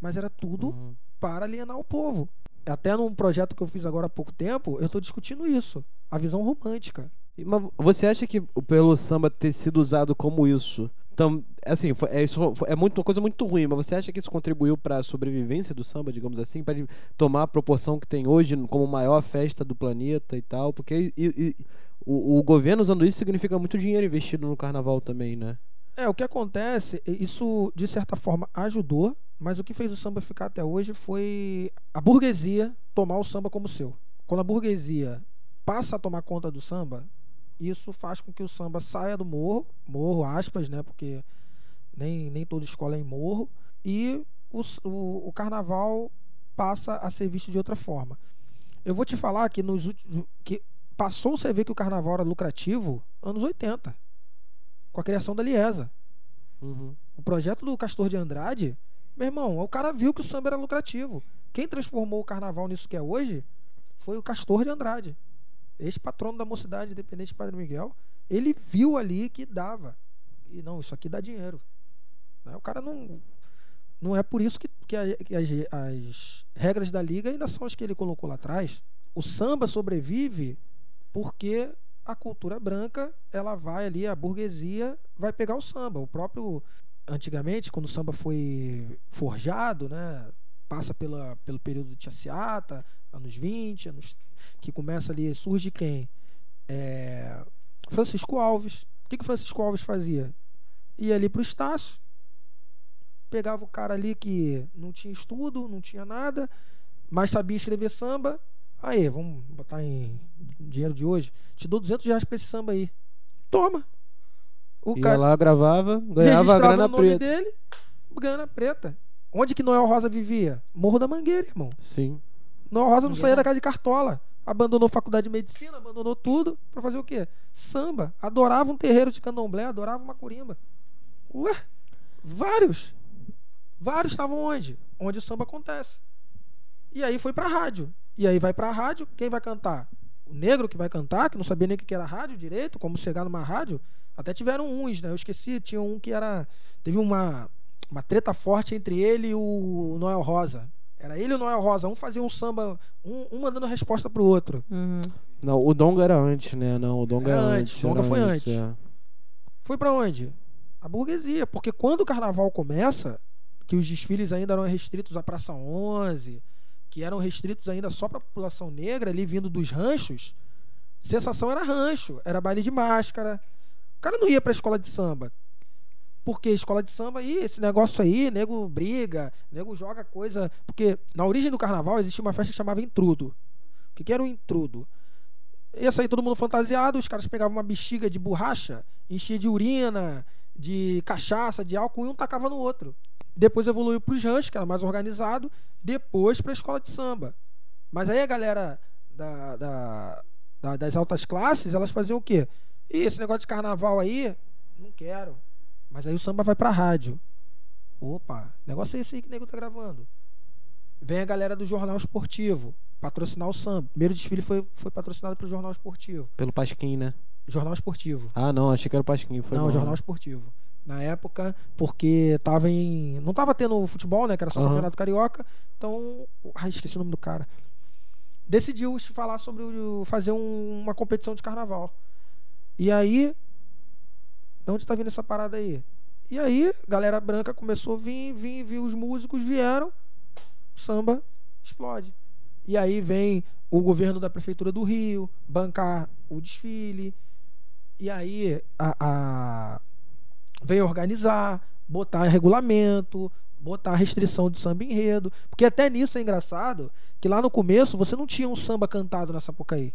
Mas era tudo Uhum. para alienar o povo. Até num projeto que eu fiz agora há pouco tempo, eu estou discutindo isso. A visão romântica. Mas você acha que pelo samba ter sido usado como isso, então, assim, foi- é, isso foi- é muito, uma coisa muito ruim, mas você acha que isso contribuiu para a sobrevivência do samba, digamos assim, para tomar a proporção que tem hoje como maior festa do planeta e tal? Porque e- e- o, o governo usando isso significa muito dinheiro investido no carnaval também, né? É, o que acontece, isso de certa forma ajudou, mas o que fez o samba ficar até hoje foi a burguesia tomar o samba como seu. Quando a burguesia passa a tomar conta do samba, isso faz com que o samba saia do morro, morro, aspas, né? Porque nem, nem toda escola é em morro, e o, o, o carnaval passa a ser visto de outra forma. Eu vou te falar que nos últimos. que passou-se a ver que o carnaval era lucrativo anos 80, com a criação da Liesa. Uhum. O projeto do Castor de Andrade, meu irmão, o cara viu que o samba era lucrativo. Quem transformou o carnaval nisso que é hoje foi o Castor de Andrade, ex-patrono da mocidade independente de Padre Miguel. Ele viu ali que dava. E não, isso aqui dá dinheiro. Né? O cara não. Não é por isso que, que, a- que as, as regras da liga ainda são as que ele colocou lá atrás. O samba sobrevive porque a cultura branca ela vai ali, a burguesia vai pegar o samba. O próprio antigamente, quando o samba foi forjado, né, passa pela, pelo período de Tiaciata, anos 20, anos que começa ali, surge quem? É, Francisco Alves. O que, que o Francisco Alves fazia? Ia ali pro Estácio, pegava o cara ali que não tinha estudo, não tinha nada, mas sabia escrever samba. Aí, vamos botar em dinheiro de hoje. Te dou 200 reais pra esse samba aí. Toma. O Ia lá, gravava, ganhava a grana o nome preta. dele, grana preta. Onde que Noel Rosa vivia? Morro da Mangueira, irmão. Sim. Noel Rosa não saía da casa de cartola. Abandonou faculdade de medicina, abandonou tudo pra fazer o quê? Samba. Adorava um terreiro de candomblé, adorava uma curimba. Ué, vários. Vários estavam onde? Onde o samba acontece. E aí foi pra rádio. E aí vai pra rádio, quem vai cantar? O negro que vai cantar, que não sabia nem o que era rádio direito, como chegar numa rádio. Até tiveram uns, né? Eu esqueci, tinha um que era. Teve uma, uma treta forte entre ele e o Noel Rosa. Era ele e o Noel Rosa. Um fazia um samba, um, um mandando resposta pro outro. Uhum. Não, o Donga era antes, né? Não, o Donga Era era antes, o Donga foi antes. é. Foi pra onde? A burguesia. Porque quando o carnaval começa, que os desfiles ainda eram restritos à Praça 11, que eram restritos ainda só pra população negra, ali vindo dos ranchos, sensação era rancho, era baile de máscara. O cara não ia pra escola de samba. Porque escola de samba aí, esse negócio aí, nego briga, nego joga coisa. Porque na origem do carnaval existia uma festa que chamava intrudo. O que, que era um intrudo? Ia sair todo mundo fantasiado, os caras pegavam uma bexiga de borracha, enchia de urina, de cachaça, de álcool, e um tacava no outro. Depois evoluiu para os ranchos, que era mais organizado, depois para a escola de samba. Mas aí a galera da, da- da- das altas classes, elas faziam o quê? E esse negócio de carnaval aí, não quero. Mas aí o samba vai pra rádio. Opa, negócio é esse aí que o nego tá gravando. Vem a galera do jornal esportivo patrocinar o samba. Primeiro desfile foi, foi patrocinado pelo jornal esportivo. Pelo Pasquim, né? Jornal esportivo. Ah, não, achei que era o Pasquim. Foi não, jornal né? esportivo. Na época, porque tava em. Não tava tendo futebol, né? Que era só o Aham. campeonato carioca. Então. Ai, esqueci o nome do cara. Decidiu falar sobre o, fazer um- uma competição de carnaval. E aí. De onde tá vindo essa parada aí? E aí, galera branca começou a vir, vir, vir, os músicos vieram, samba explode. E aí vem o governo da prefeitura do Rio bancar o desfile. E aí a, a- vem organizar, botar regulamento, botar restrição de samba enredo. Porque até nisso é engraçado que lá no começo você não tinha um samba cantado na Sapucaí.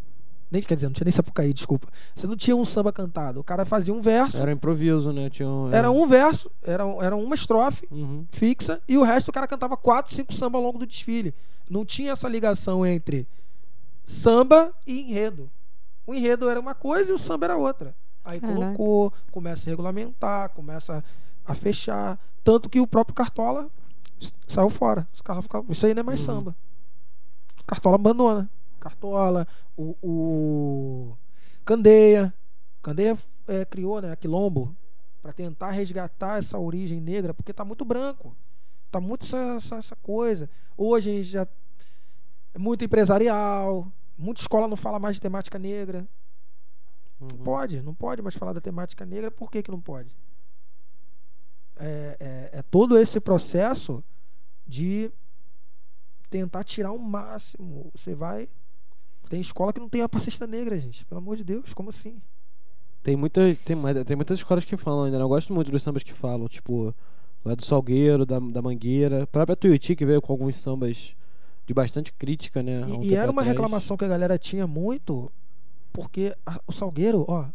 Nem, quer dizer, não tinha nem Sapucaí, desculpa. Você não tinha um samba cantado. O cara fazia um verso, Era improviso, né? Tinha um, era um verso, era, era uma estrofe Uhum. fixa e o resto o cara cantava quatro, cinco samba ao longo do desfile. Não tinha essa ligação entre samba e enredo. O enredo era uma coisa e o samba era outra. Aí Caraca. colocou, começa a regulamentar, começa a fechar. Tanto que o próprio Cartola saiu fora. Os caras ficaram, Isso aí não é mais Uhum. samba. Cartola abandona. Cartola, o, o Candeia. Candeia é, criou né, a Quilombo para tentar resgatar essa origem negra, porque tá muito branco. Tá muito essa, essa, essa coisa. Hoje já é muito empresarial, muita escola não fala mais de temática negra. Uhum. Não pode, não pode mais falar da temática negra. Por que, que não pode? É, é, é todo esse processo de tentar tirar o máximo. Você vai. Tem escola que não tem a passista negra, gente. Pelo amor de Deus, como assim? Tem, muita, tem, tem muitas escolas que falam ainda, né? Eu gosto muito dos sambas que falam, tipo, lá do Salgueiro, da, da Mangueira. A própria Tuiuti que veio com alguns sambas de bastante crítica, né? há um E, e era uma atrás. reclamação que a galera tinha muito, porque a- o Salgueiro, ó,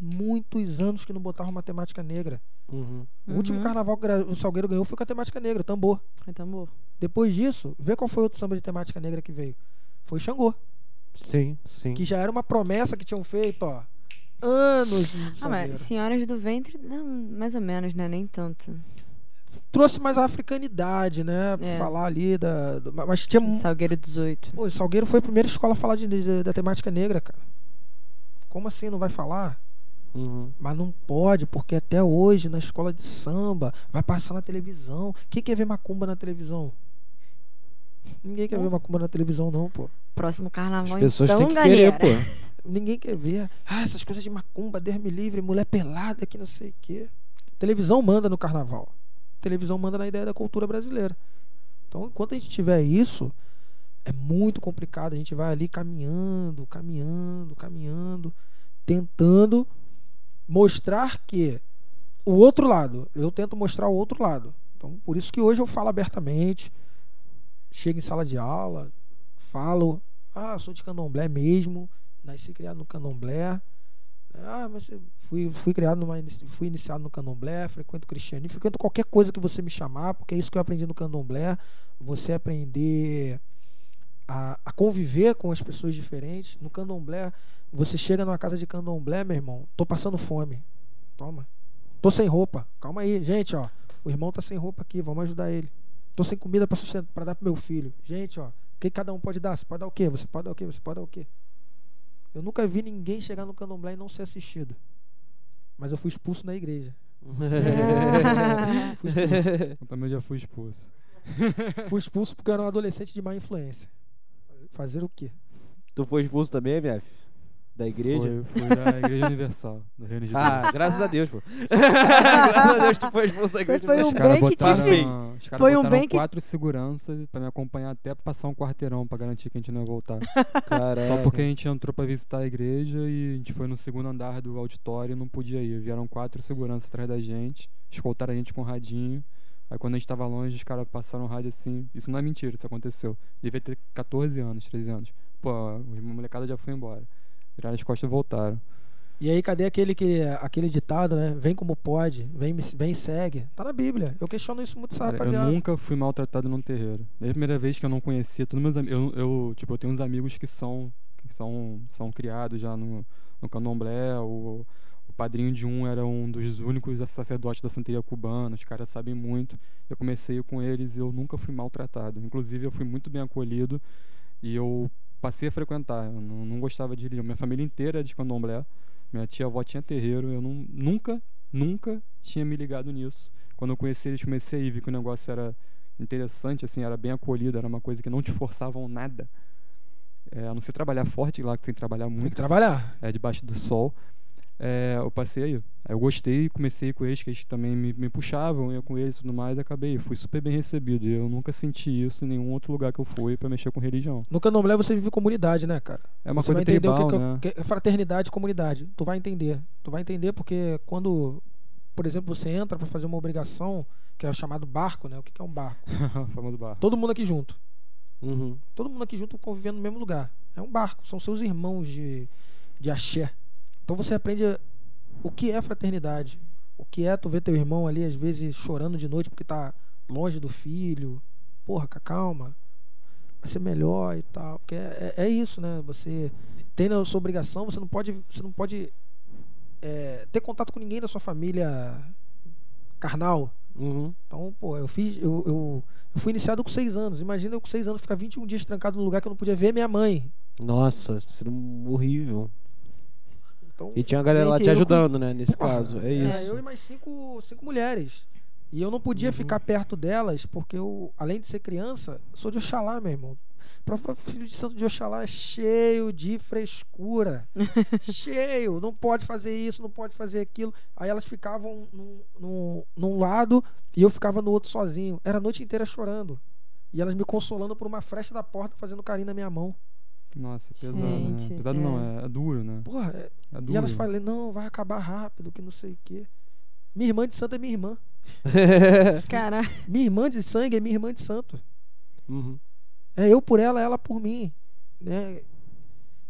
muitos anos que não botava uma temática negra. Uhum. O último Uhum. carnaval que o Salgueiro ganhou foi com a temática negra, tambor. Foi tambor. Depois disso, vê qual foi outro samba de temática negra que veio. Foi Xangô, Sim, sim. que já era uma promessa que tinham feito, ó, anos no Ah, mas Senhoras do Ventre, não, mais ou menos, né? Nem tanto. Trouxe mais a africanidade, né? Pra É. falar ali da. do- mas tinha. Salgueiro 18. Pô, o Salgueiro foi a primeira escola a falar de, de- da temática negra, cara. Como assim não vai falar? Uhum. Mas não pode, porque até hoje na escola de samba vai passar na televisão. Quem quer ver macumba na televisão? Ninguém quer ver macumba na televisão, não, pô. Próximo As carnaval, pessoas então, têm que galera. querer, pô. Ninguém quer ver. Ah, essas coisas de macumba, Deus me livre, mulher pelada, que não sei o quê. Televisão manda no carnaval. Televisão manda na ideia da cultura brasileira. Então, enquanto a gente tiver isso, é muito complicado. A gente vai ali caminhando, caminhando, caminhando, tentando mostrar que o outro lado, eu tento mostrar o outro lado. Então, por isso que hoje eu falo abertamente, chego em sala de aula, falo, ah, sou de candomblé mesmo, nasci criado no candomblé. Ah, mas fui, fui criado numa, fui iniciado no candomblé, frequento cristianismo, frequento qualquer coisa que você me chamar, porque é isso que eu aprendi no candomblé. Você aprender a, a conviver com as pessoas diferentes. No candomblé, você chega numa casa de candomblé, meu irmão, tô passando fome. Toma. Tô sem roupa. Calma aí, gente, ó. O irmão tá sem roupa aqui, vamos ajudar ele. Tô sem comida para sustentar, para dar pro meu filho. Gente, ó, que cada um pode dar? Você pode dar o quê? Você pode dar o quê? Você pode dar o quê? Eu nunca vi ninguém chegar no candomblé e não ser assistido. Mas eu fui expulso na igreja. Fui expulso. Eu também já fui expulso. fui expulso porque eu era um adolescente de má influência. Fazer o quê? Tu foi expulso também, MF? Da igreja? Foi, fui da Igreja Universal, do Reino de Deus. Ah, graças a Deus, pô. graças a Deus tu foi expulso da igreja. foi um bem que botaram- te os caras Foi um botaram bem que- quatro seguranças pra me acompanhar até passar um quarteirão pra garantir que a gente não ia voltar. Caraca. Só porque a gente entrou pra visitar a igreja e a gente foi no segundo andar do auditório e não podia ir. Vieram quatro seguranças atrás da gente, escoltaram a gente com um radinho. Aí quando a gente tava longe, os caras passaram o rádio assim. Isso não é mentira, isso aconteceu. Devia ter 14 anos, 13 anos. Pô, a molecada já foi embora. Viraram as costas e voltaram. E aí, cadê aquele, que, aquele ditado, né? Vem como pode, vem, vem segue. Tá na Bíblia. Eu questiono isso muito, essa Cara, eu rapaziada. nunca fui maltratado num terreiro. Desde a primeira vez que eu não conhecia todos meus amigos. Eu, eu, tipo, eu tenho uns amigos que são que são, são criados já no, no candomblé. O, o padrinho de um era um dos únicos sacerdotes da santeria cubana. Os caras sabem muito. Eu comecei com eles e eu nunca fui maltratado. Inclusive, eu fui muito bem acolhido e eu passei a frequentar. Eu não, não gostava de ir. Minha família inteira é de candomblé. Minha tia-avó tinha terreiro. Eu não, nunca, nunca tinha me ligado nisso. Quando eu conheci eles, comecei a ir, vi que o negócio era interessante, assim, era bem acolhido, era uma coisa que não te forçavam nada. É, a não ser trabalhar forte lá, que tem que trabalhar Tem que muito, trabalhar. é, debaixo do sol. É, eu passei eu gostei, comecei com eles, que eles também me, me puxavam, ia com eles e tudo mais, e acabei. Fui super bem recebido. E eu nunca senti isso em nenhum outro lugar que eu fui pra mexer com religião. No candomblé você vive comunidade, né, cara? É uma você vai coisa entender tribal, o que, né? que, que é fraternidade e comunidade. Tu vai entender. Tu vai entender porque quando, por exemplo, você entra pra fazer uma obrigação, que é o chamado barco, né? O que é um barco? Famoso bar. Todo mundo aqui junto. Uhum. Todo mundo aqui junto convivendo no mesmo lugar. É um barco, são seus irmãos de, de axé. Então você aprende o que é fraternidade. O que é tu ver teu irmão ali, às vezes, chorando de noite porque tá longe do filho. Porra, ca- calma. Vai ser melhor e tal. Porque é, é- é isso, né? Você tem a sua obrigação, você não pode, você não pode é, ter contato com ninguém da sua família carnal. Uhum. Então, pô, eu fiz. Eu, eu, eu fui iniciado com seis anos. Imagina eu com seis anos ficar 21 dias trancado num lugar que eu não podia ver minha mãe. Nossa, seria horrível. Então, E tinha a galera lá te ajudando, né? Nesse porra, caso. É é, isso. eu e mais cinco, cinco mulheres. E eu não podia ficar perto delas, porque eu, além de ser criança, sou de Oxalá, meu irmão. O próprio filho de santo de Oxalá é cheio de frescura. cheio. Não pode fazer isso, não pode fazer aquilo. Aí elas ficavam num, num, num lado e eu ficava no outro sozinho. Era a noite inteira chorando. E elas me consolando por uma fresta da porta, fazendo carinho na minha mão. Nossa, é pesado, Gente, né? Pesado é. não, é, é duro, né? Porra, é- É duro. e elas falam, não, vai acabar rápido, que não sei o quê. Minha irmã de santo é minha irmã. Cara, Minha irmã de sangue é minha irmã de santo. Uhum. É eu por ela, ela por mim. Né?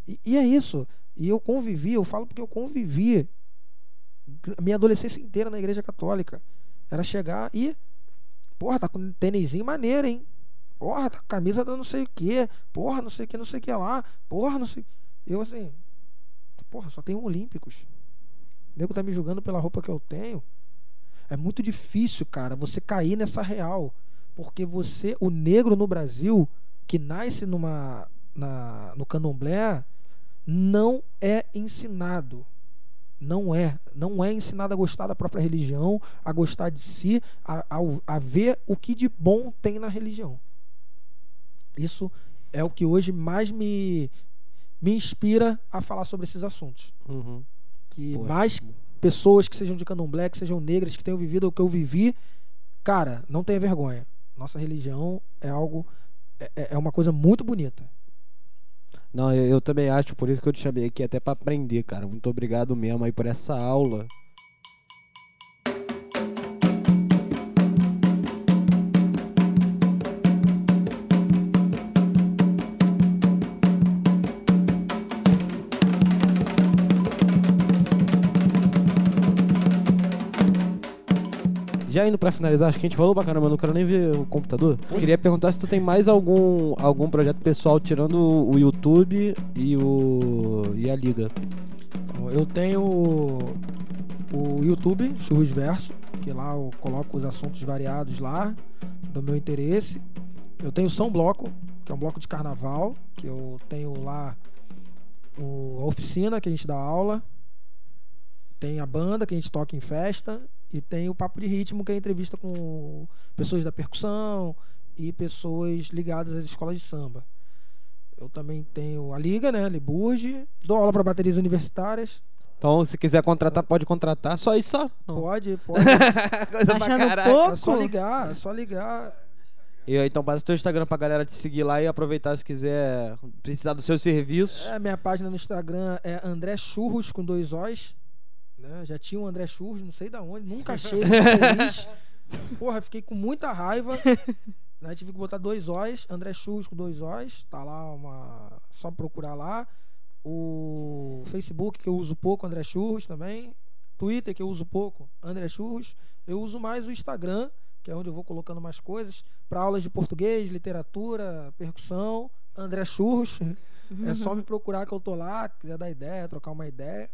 E, e é isso. E eu convivi, eu falo porque eu convivi a minha adolescência inteira na igreja católica. Era chegar e. Porra, tá com um tênisinho maneiro, hein? Porra, tá camisa da não sei o que. Porra, não sei o que, não sei o que lá. Porra, não sei. Eu assim. Porra, só tenho Olímpicos. O nego tá me julgando pela roupa que eu tenho. É muito difícil, cara, você cair nessa real. Porque você, o negro no Brasil, que nasce numa, na, no candomblé, não é ensinado. Não é. Não é ensinado a gostar da própria religião, a gostar de si, a, a, a ver o que de bom tem na religião. Isso é o que hoje mais me, me inspira a falar sobre esses assuntos. Uhum. Que Poxa. mais pessoas que sejam de candomblé, que sejam negras, que tenham vivido o que eu vivi, cara, não tenha vergonha. Nossa religião é algo. É, é uma coisa muito bonita. Não, eu, eu também acho, por isso que eu te chamei aqui, até pra aprender, cara. Muito obrigado mesmo aí por essa aula. Já indo pra finalizar, acho que a gente falou pra caramba, não quero nem ver o computador. Queria perguntar se tu tem mais algum, algum projeto pessoal tirando o YouTube e o e a liga. Eu tenho o YouTube, Churros Verso, que lá eu coloco os assuntos variados lá, do meu interesse. Eu tenho São Bloco, que é um bloco de carnaval, que eu tenho lá o- a oficina que a gente dá aula. Tem a banda que a gente toca em festa. E tem o Papo de Ritmo, que é entrevista com pessoas da percussão e pessoas ligadas às escolas de samba. Eu também tenho a Liga, né? Liburge. Dou aula para baterias universitárias. Então, se quiser contratar, pode contratar. Só isso só? Não. Pode, pode. Coisa pra Achando caralho. pouco? É só ligar, é só ligar. E aí, então passa teu Instagram pra galera te seguir lá e aproveitar se quiser precisar dos seus serviços. É, minha página no Instagram é André Churros com dois Os. Né? Já tinha um André Churros, não sei da onde, nunca achei esse feliz. Porra, fiquei com muita raiva. Né? Tive que botar dois Os, André Churros com dois Os. Tá lá uma. Só procurar lá. O Facebook, que eu uso pouco, André Churros também. Twitter, que eu uso pouco, André Churros. Eu uso mais o Instagram, que é onde eu vou colocando mais coisas. Para aulas de português, literatura, percussão, André Churros. É só me procurar que eu tô lá, quiser dar ideia, trocar uma ideia.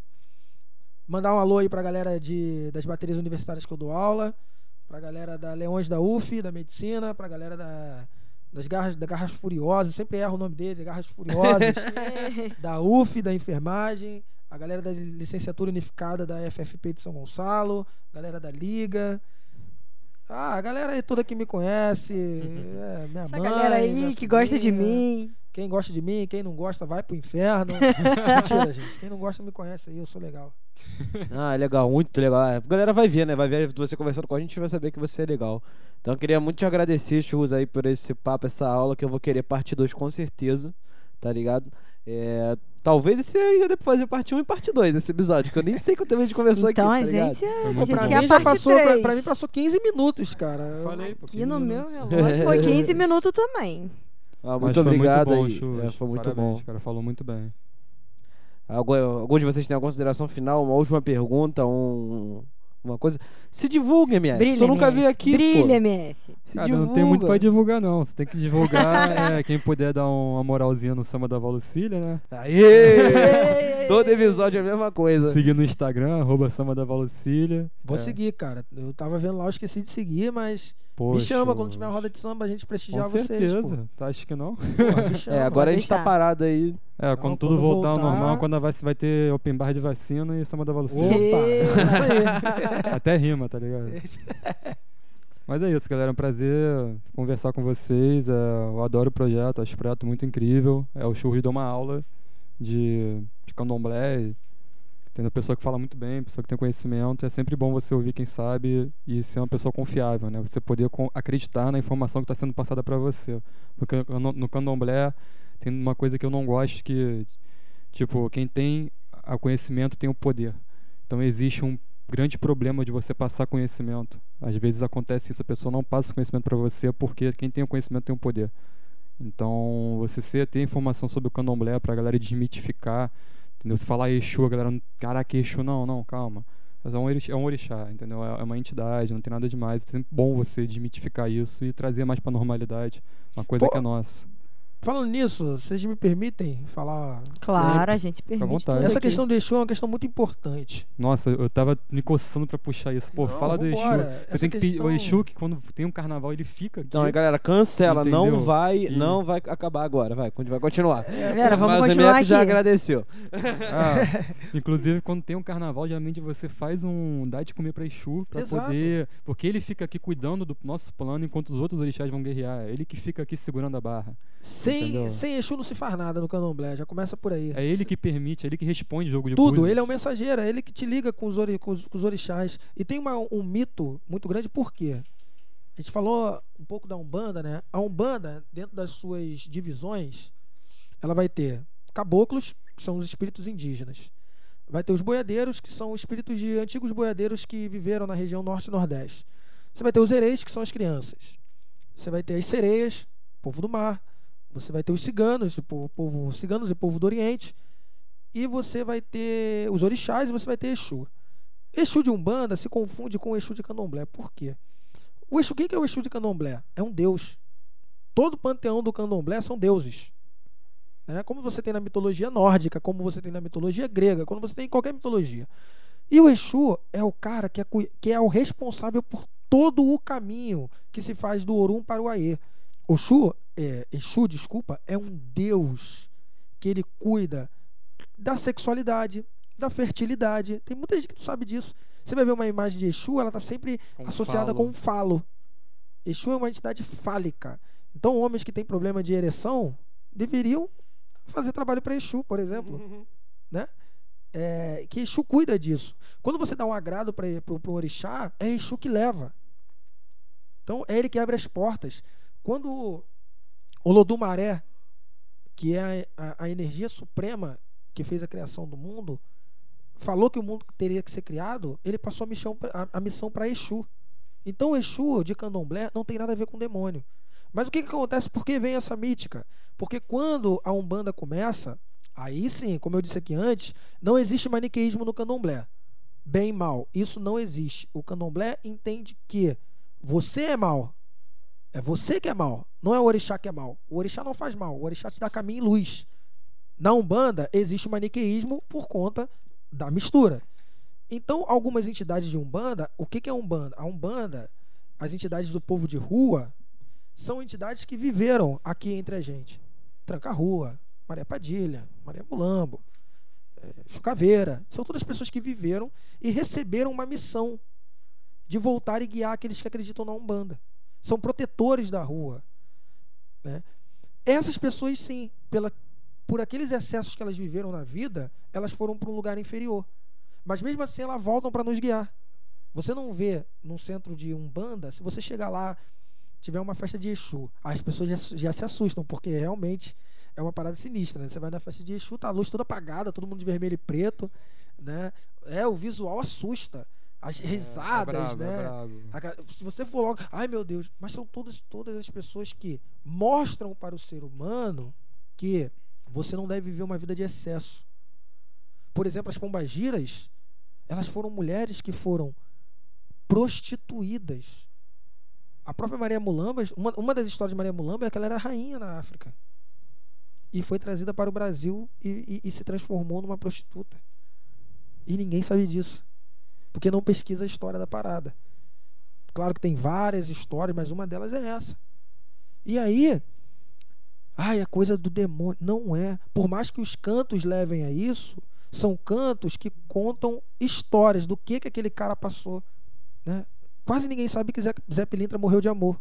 Mandar um alô aí pra galera de, das baterias universitárias que eu dou aula, pra galera da Leões da UF, da Medicina, pra galera da, das garras, da Garras Furiosas, sempre erro o nome deles, Garras Furiosas, da UF, da Enfermagem, a galera da Licenciatura Unificada da FFP de São Gonçalo, galera da Liga. Ah, a galera aí toda que me conhece, é, minha Essa mãe, galera aí que gosta de mim. Quem gosta de mim, quem não gosta, vai pro inferno. Mentira, gente. Quem não gosta me conhece aí, eu sou legal. Ah, legal, muito legal. A galera vai ver, né? Vai ver você conversando com a gente e vai saber que você é legal. Então eu queria muito te agradecer, Churros, aí, por esse papo, essa aula, que eu vou querer parte 2 com certeza, tá ligado? É, talvez esse aí já dê pra fazer parte 1 e parte 2 desse episódio, que eu nem sei quanto tempo a gente conversou Então aqui, a tá ligado? gente, a muito gente Pra quer a mim, já parte passou, pra, 3. pra mim passou 15 minutos, cara. Eu- Falei, Aqui 15 no meu minutos. relógio foi 15 minutos também. Ah, Mas muito foi obrigado muito bom. É, foi muito Parabéns, bom. cara, falou muito bem. Algum, algum de vocês tem alguma consideração final? Uma última pergunta? Um, uma coisa? Se divulgue, MF. Brilha, tu nunca MF. veio aqui, Brilha, pô. MF. Se Cara, não tem muito divulga. pra divulgar, não. Você tem que divulgar, é, quem puder dar uma moralzinha no samba da Valucília, né? Aê! Todo episódio é a mesma coisa. Seguir no Instagram, arroba samba da Valucília. Vou É, seguir, cara. Eu tava vendo lá, eu esqueci de seguir, mas me poxa, chama quando tiver uma roda de samba, a gente prestigiar Com vocês. certeza. Tu acha que não? Pô. Porra, me chama. É, agora a gente tá deixar. parado aí. É, quando Não, tudo quando voltar ao voltar- normal, quando vai, vai ter open bar de vacina e samba da Valucília. Opa, é isso aí. Até rima, tá ligado? Mas é isso, galera. É um prazer conversar com vocês. É, eu adoro o projeto, acho o projeto muito incrível. É o Churri deu uma aula de, de candomblé. Tendo pessoa que fala muito bem, pessoa que tem conhecimento. É sempre bom você ouvir quem sabe e ser uma pessoa confiável, né? Você poder acreditar na informação que está sendo passada para você. Porque no, candomblé tem uma coisa que eu não gosto que, tipo, quem tem o conhecimento tem o poder. Então existe um grande problema de você passar conhecimento. Às vezes acontece isso, a pessoa não passa conhecimento para você porque quem tem o conhecimento tem o poder. Então, você ter informação sobre o candomblé pra galera desmitificar, entendeu? Se falar Exu, a galera, não- caraca, Exu, não, não, calma. É um orixá, é um orixá entendeu? É é uma entidade, não tem nada demais. É sempre bom você desmitificar isso e trazer mais pra normalidade, uma coisa Pô, que é nossa. Falando nisso, vocês me permitem falar? Claro, a gente permite. Essa aqui. questão do Exu é uma questão muito importante. Nossa, eu tava me coçando pra puxar isso. Pô, Não, fala do Exu. vambora. Você Essa tem que pedir. O questão- Exu, que quando tem um carnaval, ele fica aqui. Então, aí, galera, cancela. Não Entendeu? vai, E- não vai acabar agora. Vai, vai continuar. Galera, vamos Mas o continuar MF já aqui. agradeceu. Ah, inclusive, quando tem um carnaval, geralmente você faz um dá de comer pra Exu pra Exato. poder. Porque ele fica aqui cuidando do nosso plano enquanto os outros orixás vão guerrear. Ele que fica aqui segurando a barra. Sem, Entendeu? sem Exu não se faz nada no candomblé, já começa por aí. É ele que permite, é ele que responde jogo de Tudo, búzios. ele é o mensageiro, é ele que te liga com os, ori, com os, com os orixás. E tem uma- um mito muito grande, por quê? A gente falou um pouco da Umbanda, né? A Umbanda, dentro das suas divisões, ela vai ter caboclos, que são os espíritos indígenas. Vai ter os boiadeiros, que são os espíritos de antigos boiadeiros que viveram na região norte e nordeste. Você vai ter os ereis, que são as crianças. Você vai ter as sereias, povo do mar. Você vai ter os ciganos, o povo, povo ciganos e povo do Oriente. E você vai ter os orixás e você vai ter Exu. Exu de Umbanda se confunde com o Exu de Candomblé. Por quê? O Exu, quem que é o Exu de Candomblé? É um deus. Todo o panteão do Candomblé são deuses. Né? Como você tem na mitologia nórdica, como você tem na mitologia grega, como você tem em qualquer mitologia. E o Exu é o cara que é, que é o responsável por todo o caminho que se faz do Orum para o Aê. O Exu, é, Exu, desculpa, é um deus que ele cuida da sexualidade, da fertilidade. Tem muita gente que não sabe disso. Você vai ver uma imagem de Exu, ela está sempre Com associada falo. com um falo. Exu é uma entidade fálica. Então, homens que têm problema de ereção deveriam fazer trabalho para Exu, por exemplo. Né? É, que Exu cuida disso. Quando você dá um agrado para o orixá, é Exu que leva. Então, é ele que abre as portas. Quando o Lodumaré, que é a, a- energia suprema que fez a criação do mundo, falou que o mundo teria que ser criado, ele passou a missão, a, a missão para Exu. Então, Exu de Candomblé não tem nada a ver com demônio. Mas o que, que acontece? Por que vem essa mítica? Porque quando a Umbanda começa, aí sim, como eu disse aqui antes, não existe maniqueísmo no Candomblé. Bem e mal, isso não existe. O Candomblé entende que você é mal. É você que é mal, não é o orixá que é mal. O orixá não faz mal, o orixá te dá caminho e luz. Na Umbanda existe o maniqueísmo por conta da mistura. Então, algumas entidades de Umbanda, o que, que é Umbanda? A Umbanda, as entidades do povo de rua, são entidades que viveram aqui entre a gente. Tranca-Rua, Maria Padilha, Maria Mulambo, eh, Chucaveira. São todas pessoas que viveram e receberam uma missão de voltar e guiar aqueles que acreditam na Umbanda. São protetores da rua. né? Essas pessoas, sim, pela, por aqueles excessos que elas viveram na vida, elas foram para um lugar inferior. Mas mesmo assim, elas voltam para nos guiar. Você não vê num centro de Umbanda, se você chegar lá, tiver uma festa de Exu, as pessoas já, já se assustam, porque realmente é uma parada sinistra. Né? Você vai na festa de Exu, tá a luz toda apagada, todo mundo de vermelho e preto. Né? É, o visual assusta. As risadas, é brabo, né? É brabo. A ca- Se você for logo, ai meu Deus, mas são todas, todas as pessoas que mostram para o ser humano que você não deve viver uma vida de excesso. Por exemplo, as pombagiras, elas foram mulheres que foram prostituídas. A própria Maria Mulamba, uma, uma das histórias de Maria Mulamba é que ela era rainha na África. E foi trazida para o Brasil e, e- e se transformou numa prostituta. E ninguém sabe disso. Porque não pesquisa a história da parada. Claro que tem várias histórias, mas uma delas é essa. E aí, ai, é coisa do demônio. Não é. Por mais que os cantos levem a isso, são cantos que contam histórias do que, que aquele cara passou. Né? Quase ninguém sabe que Zé, Zé Pilintra morreu de amor.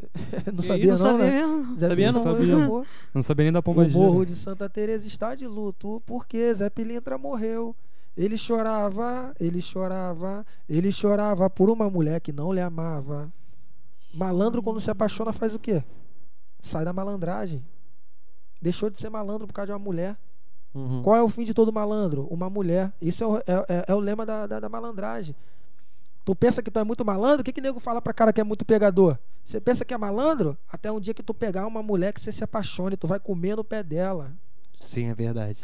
não Que sabia, não, Não sabia né? mesmo. Zé Sabia não. morreu de Sabia. amor. Não sabia nem da pomba O morro de Santa Teresa está de luto porque Zé Pilintra morreu. Ele chorava, ele chorava, ele chorava por uma mulher que não lhe amava. Malandro quando se apaixona faz o quê? Sai da malandragem. Deixou de ser malandro por causa de uma mulher. Uhum. Qual é o fim de todo malandro? Uma mulher. Isso é o, é, é- é o lema da, da, da malandragem. Tu pensa que tu é muito malandro? O que que nego fala pra cara que é muito pegador? Você pensa que é malandro? Até um dia que tu pegar uma mulher que você se apaixone, tu vai comer no pé dela. Sim, é verdade.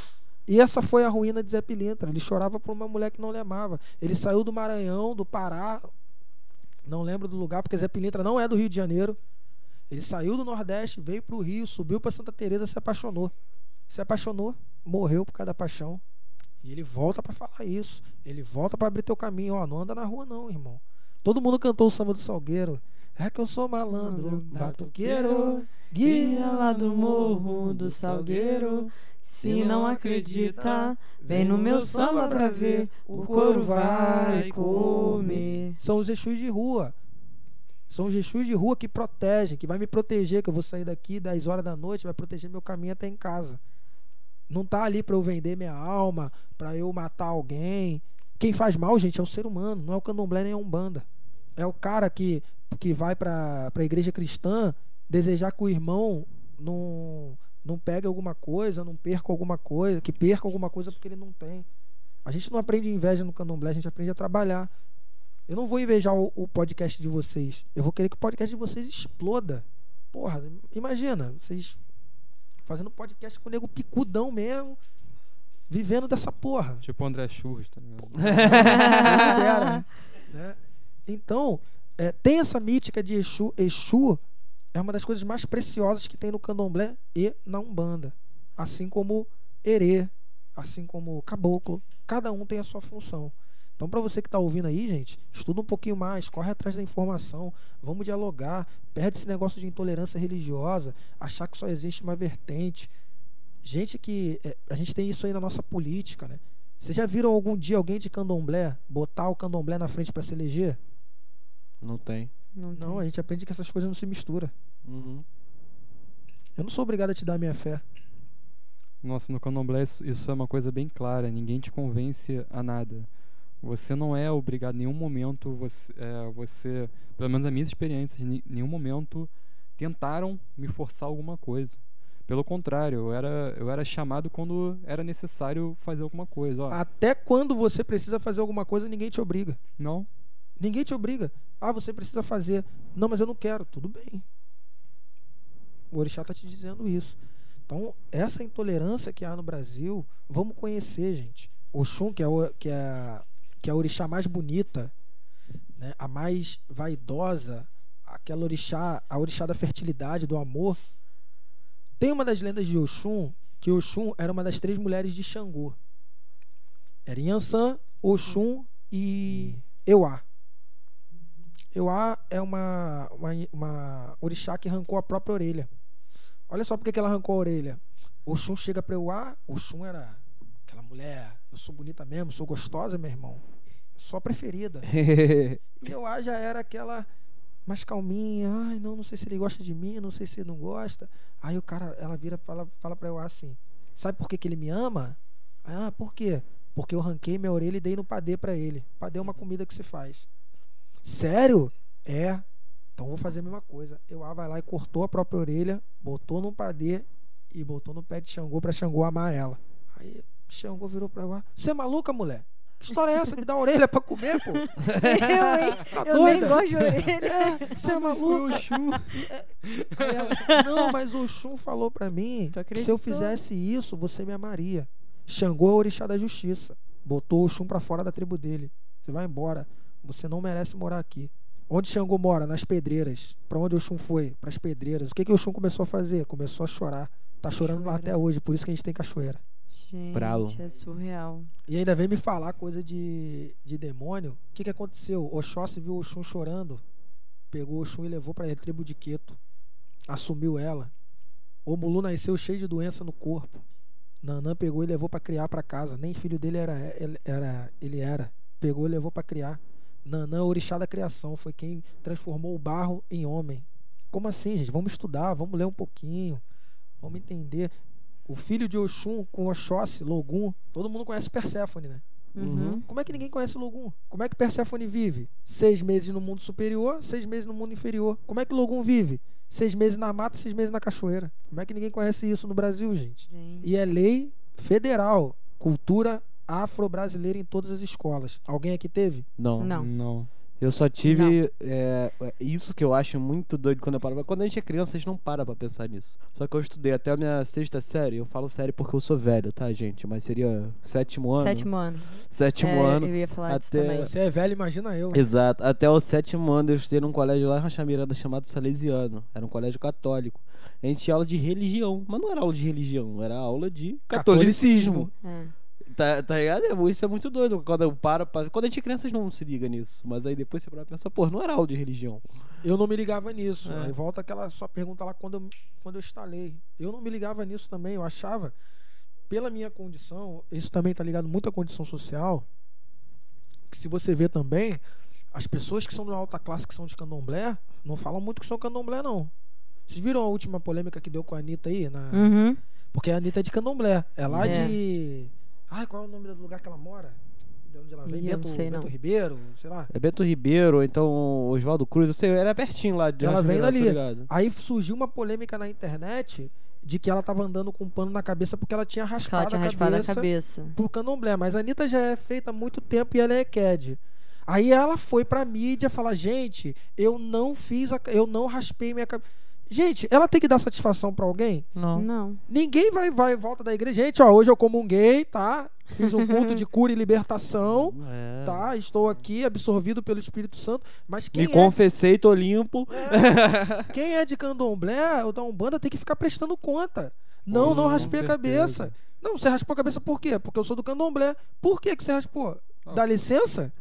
E essa foi a ruína de Zé Pilintra. Ele chorava por uma mulher que não lhe amava. Ele saiu do Maranhão, do Pará, não lembro do lugar, porque Zé Pilintra não é do Rio de Janeiro. Ele saiu do Nordeste, veio pro Rio, subiu pra Santa Teresa, se apaixonou. Se apaixonou, morreu por causa da paixão. E ele volta pra falar isso. Ele volta pra abrir teu caminho. Ó, não anda na rua não, irmão. Todo mundo cantou o samba do Salgueiro. É que eu sou malandro, batuqueiro, guia lá do morro do Salgueiro. Se não acredita, vem no meu samba pra ver. O couro vai comer. São os Exus de rua. São os Exus de rua que protegem, que vai me proteger, que eu vou sair daqui 10 horas da noite, vai proteger meu caminho até em casa. Não tá ali pra eu vender minha alma, pra eu matar alguém. Quem faz mal, gente, é o ser humano, não é o candomblé nem a umbanda. É o cara que, que vai pra, pra igreja cristã desejar que o irmão não, não pegue alguma coisa, não perca alguma coisa, que perca alguma coisa porque ele não tem. A gente não aprende inveja no candomblé, a gente aprende a trabalhar. Eu não vou invejar o, o podcast de vocês. Eu vou querer que o podcast de vocês exploda. Porra, imagina, vocês fazendo podcast com o nego picudão mesmo, vivendo dessa porra. Tipo o André Churros, tá ligado? Dera, né? Então, é, tem essa mítica de Exu. Exu é uma das coisas mais preciosas que tem no candomblé e na Umbanda. Assim como Herê, assim como Caboclo. Cada um tem a sua função. Então, para você que está ouvindo aí, gente, estuda um pouquinho mais, corre atrás da informação, vamos dialogar, perde esse negócio de intolerância religiosa, achar que só existe uma vertente. Gente que. é, a gente tem isso aí na nossa política, né? Vocês já viram algum dia alguém de candomblé botar o candomblé na frente para se eleger? Não tem. Não, Não, a gente aprende que essas coisas não se misturam. Uhum. Eu não sou obrigado a te dar a minha fé. Nossa, no candomblé isso, isso é uma coisa bem clara. Ninguém te convence a nada. Você não é obrigado em nenhum momento, você, é, você pelo menos as minhas experiências, em nenhum momento tentaram me forçar alguma coisa. Pelo contrário, eu era, eu era chamado quando era necessário fazer alguma coisa. Ó, Até quando você precisa fazer alguma coisa, ninguém te obriga. não, Ninguém te obriga. Ah, você precisa fazer. Não, mas eu não quero. Tudo bem. O Orixá está te dizendo isso. Então, essa intolerância que há no Brasil, vamos conhecer, gente. O Xum, que é, o, que é, que é a orixá mais bonita, né? a mais vaidosa, aquela orixá, a orixá da fertilidade, do amor. Tem uma das lendas de Oxum, que Oxum era uma das três mulheres de Xangô. Era Yansan, Oxum e Euá. Euá é uma, uma, uma orixá que arrancou a própria orelha. Olha só porque que ela arrancou a orelha. Oxum chega pra Euá, Oxum era aquela mulher, eu sou bonita mesmo, sou gostosa, meu irmão. A preferida. E Euá já era aquela mais calminha, ai, não, não sei se ele gosta de mim, não sei se ele não gosta. Aí o cara, ela vira e fala, fala pra Euá assim: Sabe por que, que ele me ama? Ah, por quê? Porque eu ranquei minha orelha e dei no padê pra ele. Padê é uma comida que se faz. Sério? É. Então vou fazer a mesma coisa. Euá vai lá e cortou a própria orelha, botou no padê e botou no pé de Xangô pra Xangô amar ela. Aí Xangô virou pra Euá: Você é maluca, mulher? Que história é essa? Me dá a orelha pra comer, pô? Eu, hein? Tá eu nem doida? gosto de orelha. Você é maluca? Aí ela, não, mas o Xum falou pra mim que se eu fizesse isso, você me amaria. Xangô é o orixá da justiça. Botou o Xum pra fora da tribo dele. Você vai embora. Você não merece morar aqui. Onde Xangô mora? Nas pedreiras. Pra onde o Xum foi? Pras pedreiras. O que, que o Xum começou a fazer? Começou a chorar. Tá chorando lá até hoje, por isso que a gente tem cachoeira. Gente, Bravo. é surreal. E ainda vem me falar coisa de, de demônio. O que, que aconteceu? Oxóssi viu o Oxum chorando, pegou o Oxum e levou para a tribo de Queto. Assumiu ela. O Mulu nasceu cheio de doença no corpo. Nanã pegou e levou para criar para casa. Nem filho dele era, ele era, ele era. Pegou e levou para criar. Nanã, orixá da criação, foi quem transformou o barro em homem. Como assim, gente? Vamos estudar, vamos ler um pouquinho. Vamos entender. O filho de Oxum com Oxóssi, Logum, todo mundo conhece Perséfone, né? Uhum. Como é que ninguém conhece Logum? Como é que Perséfone vive? Seis meses no mundo superior, seis meses no mundo inferior. Como é que Logum vive? Seis meses na mata, seis meses na cachoeira. Como é que ninguém conhece isso no Brasil, gente? Gente. E é lei federal. Cultura afro-brasileira em todas as escolas. Alguém aqui teve? Não. Não. Não. Eu só tive. é, é, isso que eu acho muito doido quando eu paro. Quando a gente é criança, a gente não para pra pensar nisso. Só que eu estudei até a minha sexta série. Eu falo série porque eu sou velho, tá, gente? Mas seria sétimo ano. Sétimo ano. Sétimo É, ano. Eu ia falar disso até- também. Você é velho, imagina eu. Exato. Até o sétimo ano eu estudei num colégio lá em Rocha Miranda chamado Salesiano. Era um colégio católico. A gente tinha aula de religião. Mas não era aula de religião, era aula de catolicismo. É. Tá, tá ligado? É, Isso é muito doido. Quando eu paro pra... Quando a gente é criança, a gente não se liga nisso. Mas aí depois você para pra pensar, pô, não era aula de religião. Eu não me ligava nisso. É. Aí volta aquela sua pergunta lá quando eu, quando eu instalei. Eu não me ligava nisso também. Eu achava, pela minha condição, isso também tá ligado muito à condição social. Que se você vê também, as pessoas que são de alta classe, que são de candomblé, não falam muito que são candomblé, não. Vocês viram a última polêmica que deu com a Anitta aí? Na... Uhum. Porque a Anitta é de candomblé. É lá É. de. Ai, qual é o nome do lugar que ela mora? De onde ela vem? Bento, sei, Bento. Ribeiro, sei lá. É Bento Ribeiro, ou então Oswaldo Cruz, eu sei, era pertinho lá de Ela vem dali. ligado. Aí surgiu uma polêmica na internet de que ela tava andando com um pano na cabeça porque ela tinha Que ela raspado, tinha a, raspado a cabeça cabeça. pro candomblé. Mas a Anitta já é feita há muito tempo e ela é EQED. Aí ela foi pra mídia falar, gente, eu não fiz, a, eu não raspei minha cabeça. Gente, ela tem que dar satisfação pra alguém? Não. Não. Ninguém vai, vai volta da igreja. Gente, ó, hoje eu comunguei, tá? Fiz um culto de cura e libertação, É. tá? Estou aqui absorvido pelo Espírito Santo. Mas quem Me é confessei, tô limpo. Quem é de candomblé ou da Umbanda tem que ficar prestando conta. Não, Pô, não raspei a cabeça. Não, você raspou a cabeça por quê? Porque eu sou do candomblé. Por que, que você raspou? Ah. Dá licença?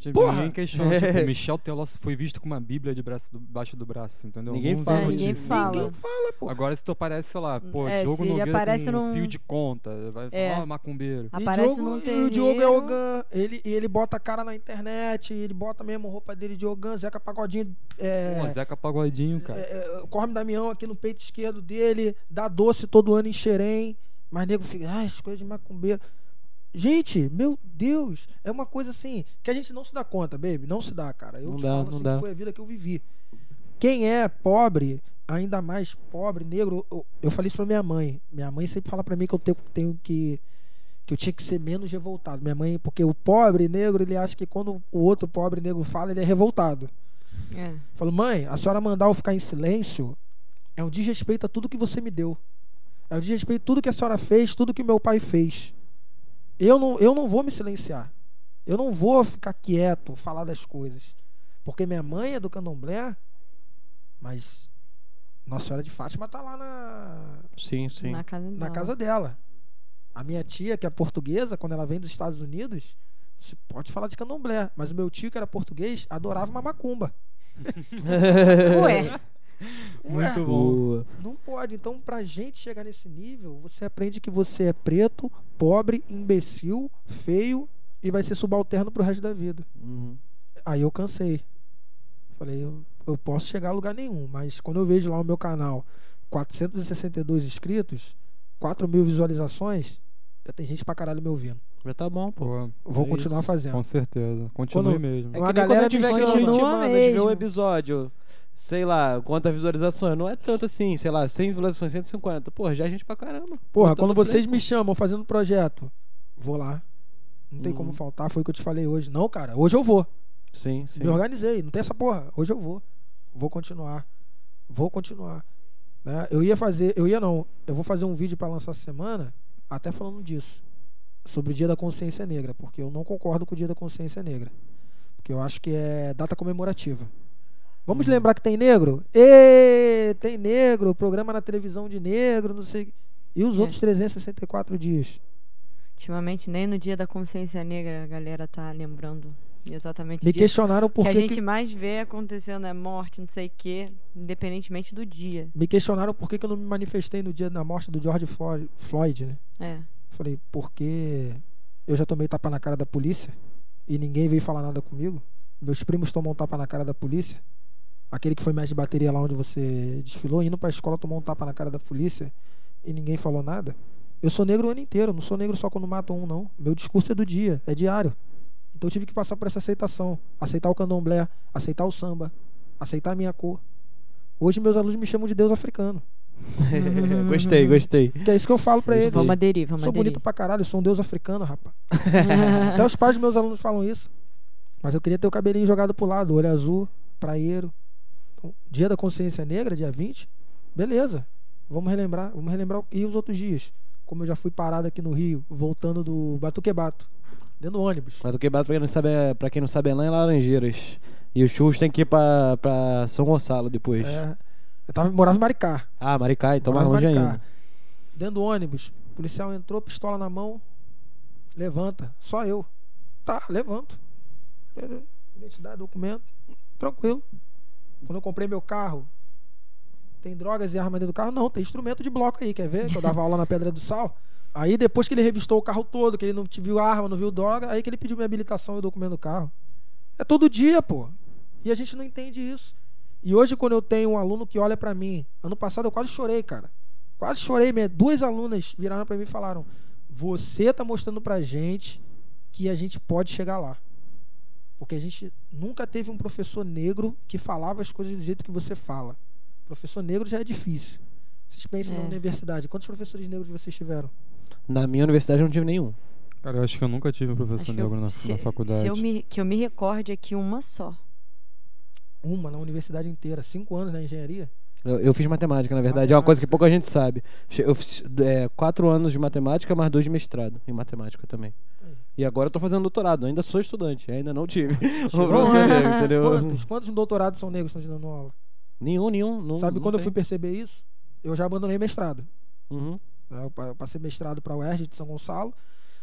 Tipo, Porra! ninguém questiona. Tipo, Michel Teló foi visto com uma bíblia debaixo do, debaixo do braço, entendeu? Ninguém Não fala vemos ninguém isso. fala. Ninguém fala, pô. Agora se tu aparece, sei lá, pô, É, Diogo Nogueira aparece com um num- fio de conta, vai É. falar, ó, macumbeiro. E Aparece Diogo, e o Diogo é. Ogan. Ele, e ele bota a cara na internet, ele bota mesmo roupa dele de Ogan, Zeca Pagodinho. É, Pô, Zeca Pagodinho, cara. é, é, Corme Damião aqui no peito esquerdo dele, dá doce todo ano em Xerém. Mas nego fica, ah, essas coisas de macumbeiro. Gente, meu Deus, é uma coisa assim que a gente não se dá conta, baby. Não se dá, cara. Eu Não te dá, falo não assim, dá. foi a vida que eu vivi. Quem é pobre, ainda mais pobre, negro, eu, eu falei isso pra minha mãe. Minha mãe sempre fala pra mim que eu tenho, tenho que que eu tinha que ser menos revoltado. Minha mãe, porque o pobre negro, ele acha que quando o outro pobre negro fala, ele é revoltado. É. Falou, mãe, a senhora mandar eu ficar em silêncio é um desrespeito a tudo que você me deu. É um desrespeito a tudo que a senhora fez, tudo que meu pai fez. Eu não, eu não vou me silenciar. Eu não vou ficar quieto, falar das coisas. Porque minha mãe é do candomblé, mas Nossa Senhora de Fátima tá lá na, Sim, sim. Na casa na dela. casa dela. A minha tia, que é portuguesa, quando ela vem dos Estados Unidos, você pode falar de candomblé. Mas o meu tio, que era português, adorava uma macumba. Ué, Muito bom. Boa. Não pode. Então, pra gente chegar nesse nível, você aprende que você é preto, pobre, imbecil, feio e vai ser subalterno pro resto da vida. Uhum. Aí eu cansei. Falei, eu, eu posso chegar a lugar nenhum, mas quando eu vejo lá o meu canal, 462 inscritos, 4 mil visualizações, já tem gente pra caralho me ouvindo. Já tá bom, pô. Vou é continuar isso. fazendo. Com certeza. Continue Quando- mesmo. É que nem galera quando a gente vê a gente manda, a gente vê um episódio, sei lá, quantas visualizações, não é tanto assim, sei lá, 100 visualizações, 150. Pô, já é gente pra caramba. Porra, Botando quando vocês me chamam fazendo projeto, vou lá. Não tem como faltar, foi o que eu te falei hoje. Não, cara, hoje eu vou. Sim, sim. Me organizei, não tem essa porra. Hoje eu vou. Vou continuar. Vou continuar. Né? Eu ia fazer, eu ia não, eu vou fazer um vídeo pra lançar essa semana, até falando disso. Sobre o Dia da Consciência Negra, porque eu não concordo com o Dia da Consciência Negra. Porque eu acho que é data comemorativa. Vamos Uhum. lembrar que tem negro? Ê, tem negro, programa na televisão de negro, não sei. E os É. outros 364 dias? ultimamente nem no dia da consciência negra a galera tá lembrando exatamente Me disso. questionaram por que a gente que- mais vê acontecendo é morte, não sei o quê, independentemente do dia. me questionaram por que, que eu não me manifestei no dia da morte do George Flo- Floyd, né? É. Falei, porque eu já tomei tapa na cara da polícia e ninguém veio falar nada comigo. Meus primos tomam tapa na cara da polícia. Aquele que foi mestre de bateria lá onde você desfilou, indo pra escola tomou um tapa na cara da polícia e ninguém falou nada. Eu sou negro o ano inteiro, não sou negro só quando matam um, não. Meu discurso é do dia, é diário. Então eu tive que passar por essa aceitação. Aceitar o candomblé, aceitar o samba, aceitar a minha cor. Hoje meus alunos me chamam de Deus africano. gostei, gostei. Que é isso que eu falo pra eles. Vamos aderir, vamos Sou aderir. bonito pra caralho, sou um deus africano, rapaz. Até os pais dos meus alunos falam isso. Mas eu queria ter o cabelinho jogado pro lado, olho azul, praieiro. Dia da consciência negra, dia 20, beleza. Vamos relembrar, vamos relembrar e os outros dias. Como eu já fui parado aqui no Rio, voltando do Batuquebato, dentro do ônibus. Mas o quebrado, pra quem não sabe, é, pra quem não sabe, é lá em Laranjeiras. E os churros tem que ir pra, pra São Gonçalo depois. É, eu tava, morava em Maricá. Ah, Maricá, então mais morava longe em Maricá. ainda. Dentro do ônibus, o policial entrou, pistola na mão, levanta, só eu. Tá, levanto. Identidade, documento, tranquilo. Quando eu comprei meu carro, tem drogas e arma dentro do carro? Não, tem instrumento de bloco aí, quer ver? Que eu dava aula na Pedra do Sal. Aí depois que ele revistou o carro todo, que ele não viu arma, não viu droga, aí que ele pediu minha habilitação e o documento do carro. É todo dia, pô. E a gente não entende isso. E hoje, quando eu tenho um aluno que olha pra mim, ano passado eu quase chorei, cara. Quase chorei mesmo. Duas alunas viraram pra mim e falaram: Você tá mostrando pra gente que a gente pode chegar lá. Porque a gente nunca teve um professor negro que falava as coisas do jeito que você fala. Professor negro já é difícil. Vocês pensam na É. universidade. Quantos professores negros vocês tiveram? Na minha universidade eu não tive nenhum. Cara, eu acho que eu nunca tive um professor Acho que eu- negro na, se- na faculdade. Se eu me, que eu me recorde aqui, uma só. Uma na universidade inteira. Cinco anos na engenharia. Eu, eu fiz matemática, na verdade. É uma coisa que pouca gente sabe. Eu fiz é, quatro anos de matemática, mais dois de mestrado em matemática também. E agora eu tô fazendo doutorado. Ainda sou estudante, ainda não tive. Chegou pra você ver, entendeu? Quantos, quantos doutorados são negros que estão te dando aula? Nenhum, nenhum. Não, Sabe não quando eu tem. fui perceber isso? Eu já abandonei mestrado. Uhum. Eu pa- eu passei mestrado para a UERJ de São Gonçalo.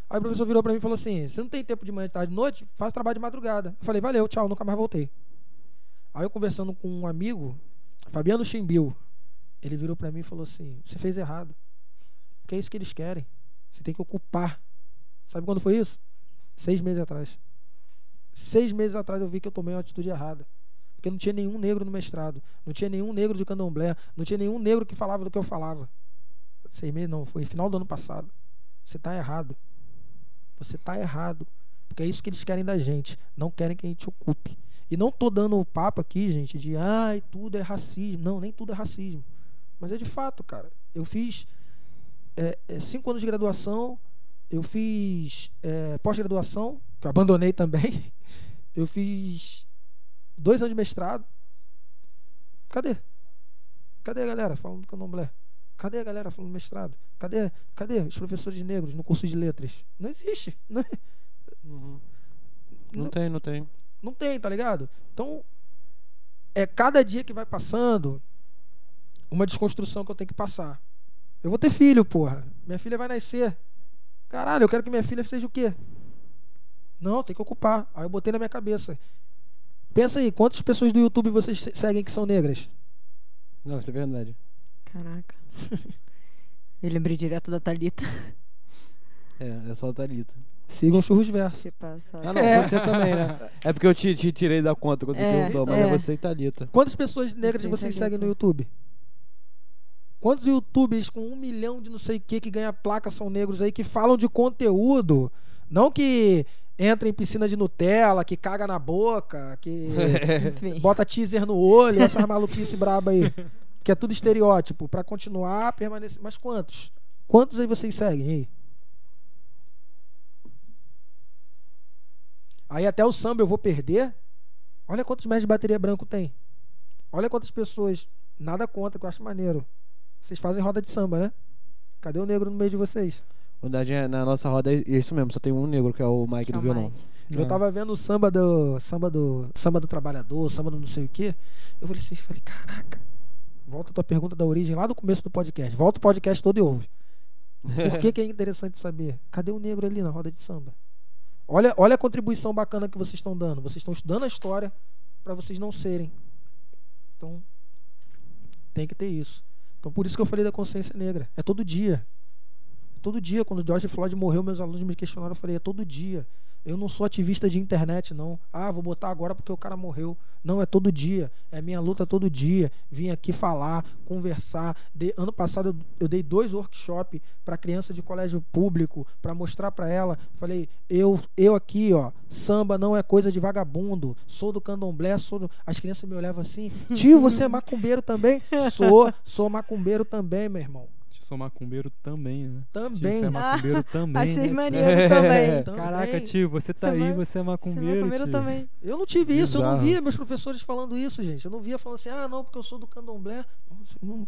Aí o professor virou para mim e falou assim: Você não tem tempo de manhã, de tarde, de noite? Faz trabalho de madrugada. Eu falei: Valeu, tchau, nunca mais voltei. Aí eu conversando com um amigo, Fabiano Chimbil, ele virou para mim e falou assim: Você fez errado. Porque é isso que eles querem. Você tem que ocupar. Sabe quando foi isso? Seis meses atrás. Seis meses atrás eu vi que eu tomei uma atitude errada. Porque não tinha nenhum negro no mestrado. Não tinha nenhum negro de candomblé. Não tinha nenhum negro que falava do que eu falava. Seis meses não, foi final do ano passado. Você está errado. Você está errado. Porque é isso que eles querem da gente. Não querem que a gente ocupe. E não tô dando o papo aqui, gente, de ai, tudo é racismo. Não, nem tudo é racismo. Mas é de fato, cara. Eu fiz é, é, cinco anos de graduação. Eu fiz é, pós-graduação, que eu abandonei também. Eu fiz dois anos de mestrado. Cadê? Cadê a galera falando do candomblé? Cadê a galera falando do mestrado? Cadê, cadê os professores negros no curso de letras? Não existe. Não, Uhum. Não- Não tem, não tem. não tem, tá ligado? Então, é cada dia que vai passando uma desconstrução que eu tenho que passar. Eu vou ter filho, porra. Minha filha vai nascer. Caralho, eu quero que minha filha seja o quê? Não, tem que ocupar. Aí eu botei na minha cabeça. Pensa aí, quantas pessoas do YouTube vocês se- seguem que são negras? Não, isso é verdade. Caraca. Eu lembrei direto da Thalita. É, é só o Thalita. Sigam Churros Verso. Tipo, só- Ah, não, É. você também, né? É porque eu te, te tirei da conta quando você É, perguntou, mas é. é você e Thalita. Quantas pessoas negras Sim, vocês Thalita. seguem no YouTube? Quantos youtubers com um milhão de não sei o que que ganha placa são negros aí que falam de conteúdo? Não que entra em piscina de Nutella, que caga na boca, que bota teaser no olho, essas maluquice braba aí. Que é tudo estereótipo, pra continuar, permanecer. Mas quantos? Quantos aí vocês seguem aí? Aí até o samba eu vou perder. Olha quantos metros de bateria branco tem. Olha quantas pessoas. Nada contra, que eu acho maneiro. Vocês fazem roda de samba, né? Cadê o negro no meio de vocês? É, na nossa roda é isso mesmo, só tem um negro que é o Mike do Calma violão. aí. Eu tava vendo o samba do samba do samba do trabalhador, samba do não sei o quê. Eu falei assim, falei, caraca. Volta a tua pergunta da origem lá do começo do podcast. Volta o podcast todo e ouve. Por que, que é interessante saber? Cadê o negro ali na roda de samba? Olha, olha a contribuição bacana que vocês estão dando. Vocês estão estudando a história para vocês não serem. Então, tem que ter isso. Então, por isso que eu falei da consciência negra. É todo dia. Todo dia. Quando o George Floyd morreu, meus alunos me questionaram. Eu falei, é todo dia. Eu não sou ativista de internet, não. Ah, vou botar agora porque o cara morreu. Não, é todo dia. É minha luta todo dia. Vim aqui falar, conversar. Dei- ano passado eu, eu dei dois workshops para criança de colégio público para mostrar para ela. Falei, eu, eu aqui, ó, samba não é coisa de vagabundo. Sou do candomblé, sou do... As crianças me olhavam assim. Tio, você é macumbeiro também? Sou, sou macumbeiro também, meu irmão. Sou macumbeiro também, né? Tio, Também. você é macumbeiro também. Achei né, tio? maneiro também. Também. Caraca, tio, você tá Você aí, é você é Você é macumbeiro, macumbeiro tio. também. Eu não tive isso, eu não via meus professores falando isso, gente. Eu não via falando assim, ah, não, porque eu sou do candomblé. Não,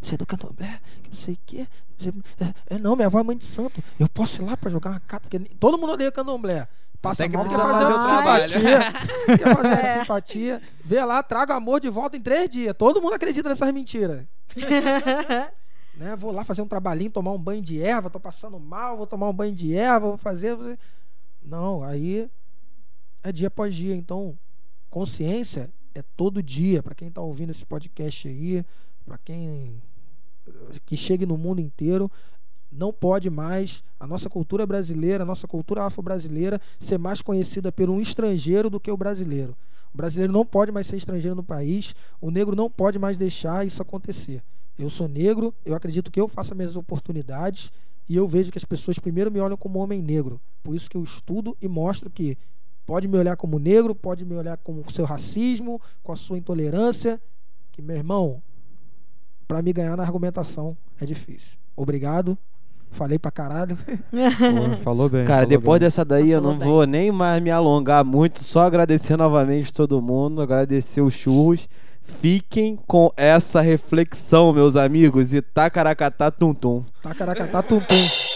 você é do candomblé, que não sei o quê. É, é, não, minha avó é mãe de santo. Eu posso ir lá pra jogar uma carta, porque todo mundo odeia candomblé. Passa mal, quer fazer, fazer uma simpatia. quer fazer uma É. simpatia. Vê lá, traga amor de volta em três dias. Todo mundo acredita nessas mentiras. né? Vou lá fazer um trabalhinho, tomar um banho de erva, tô passando mal, vou tomar um banho de erva, vou fazer. Não, aí é dia após dia. Então, consciência é todo dia. Para quem tá ouvindo esse podcast aí, para quem que chegue no mundo inteiro, não pode mais a nossa cultura brasileira, a nossa cultura afro-brasileira ser mais conhecida por um estrangeiro do que o brasileiro. O brasileiro não pode mais ser estrangeiro no país, o negro não pode mais deixar isso acontecer. Eu sou negro, eu acredito que eu faço as minhas oportunidades e eu vejo que as pessoas primeiro me olham como homem negro. Por isso que eu estudo e mostro que pode me olhar como negro, pode me olhar com o seu racismo, com a sua intolerância, que meu irmão, para me ganhar na argumentação é difícil. Obrigado. Falei pra caralho. Pô, falou bem. Cara, falou depois bem. dessa daí eu não bem. vou nem mais me alongar muito, só agradecer novamente todo mundo, agradecer os churros. Fiquem com essa reflexão, meus amigos, e tacaracatá tum tum. Tacaracatá tum tum.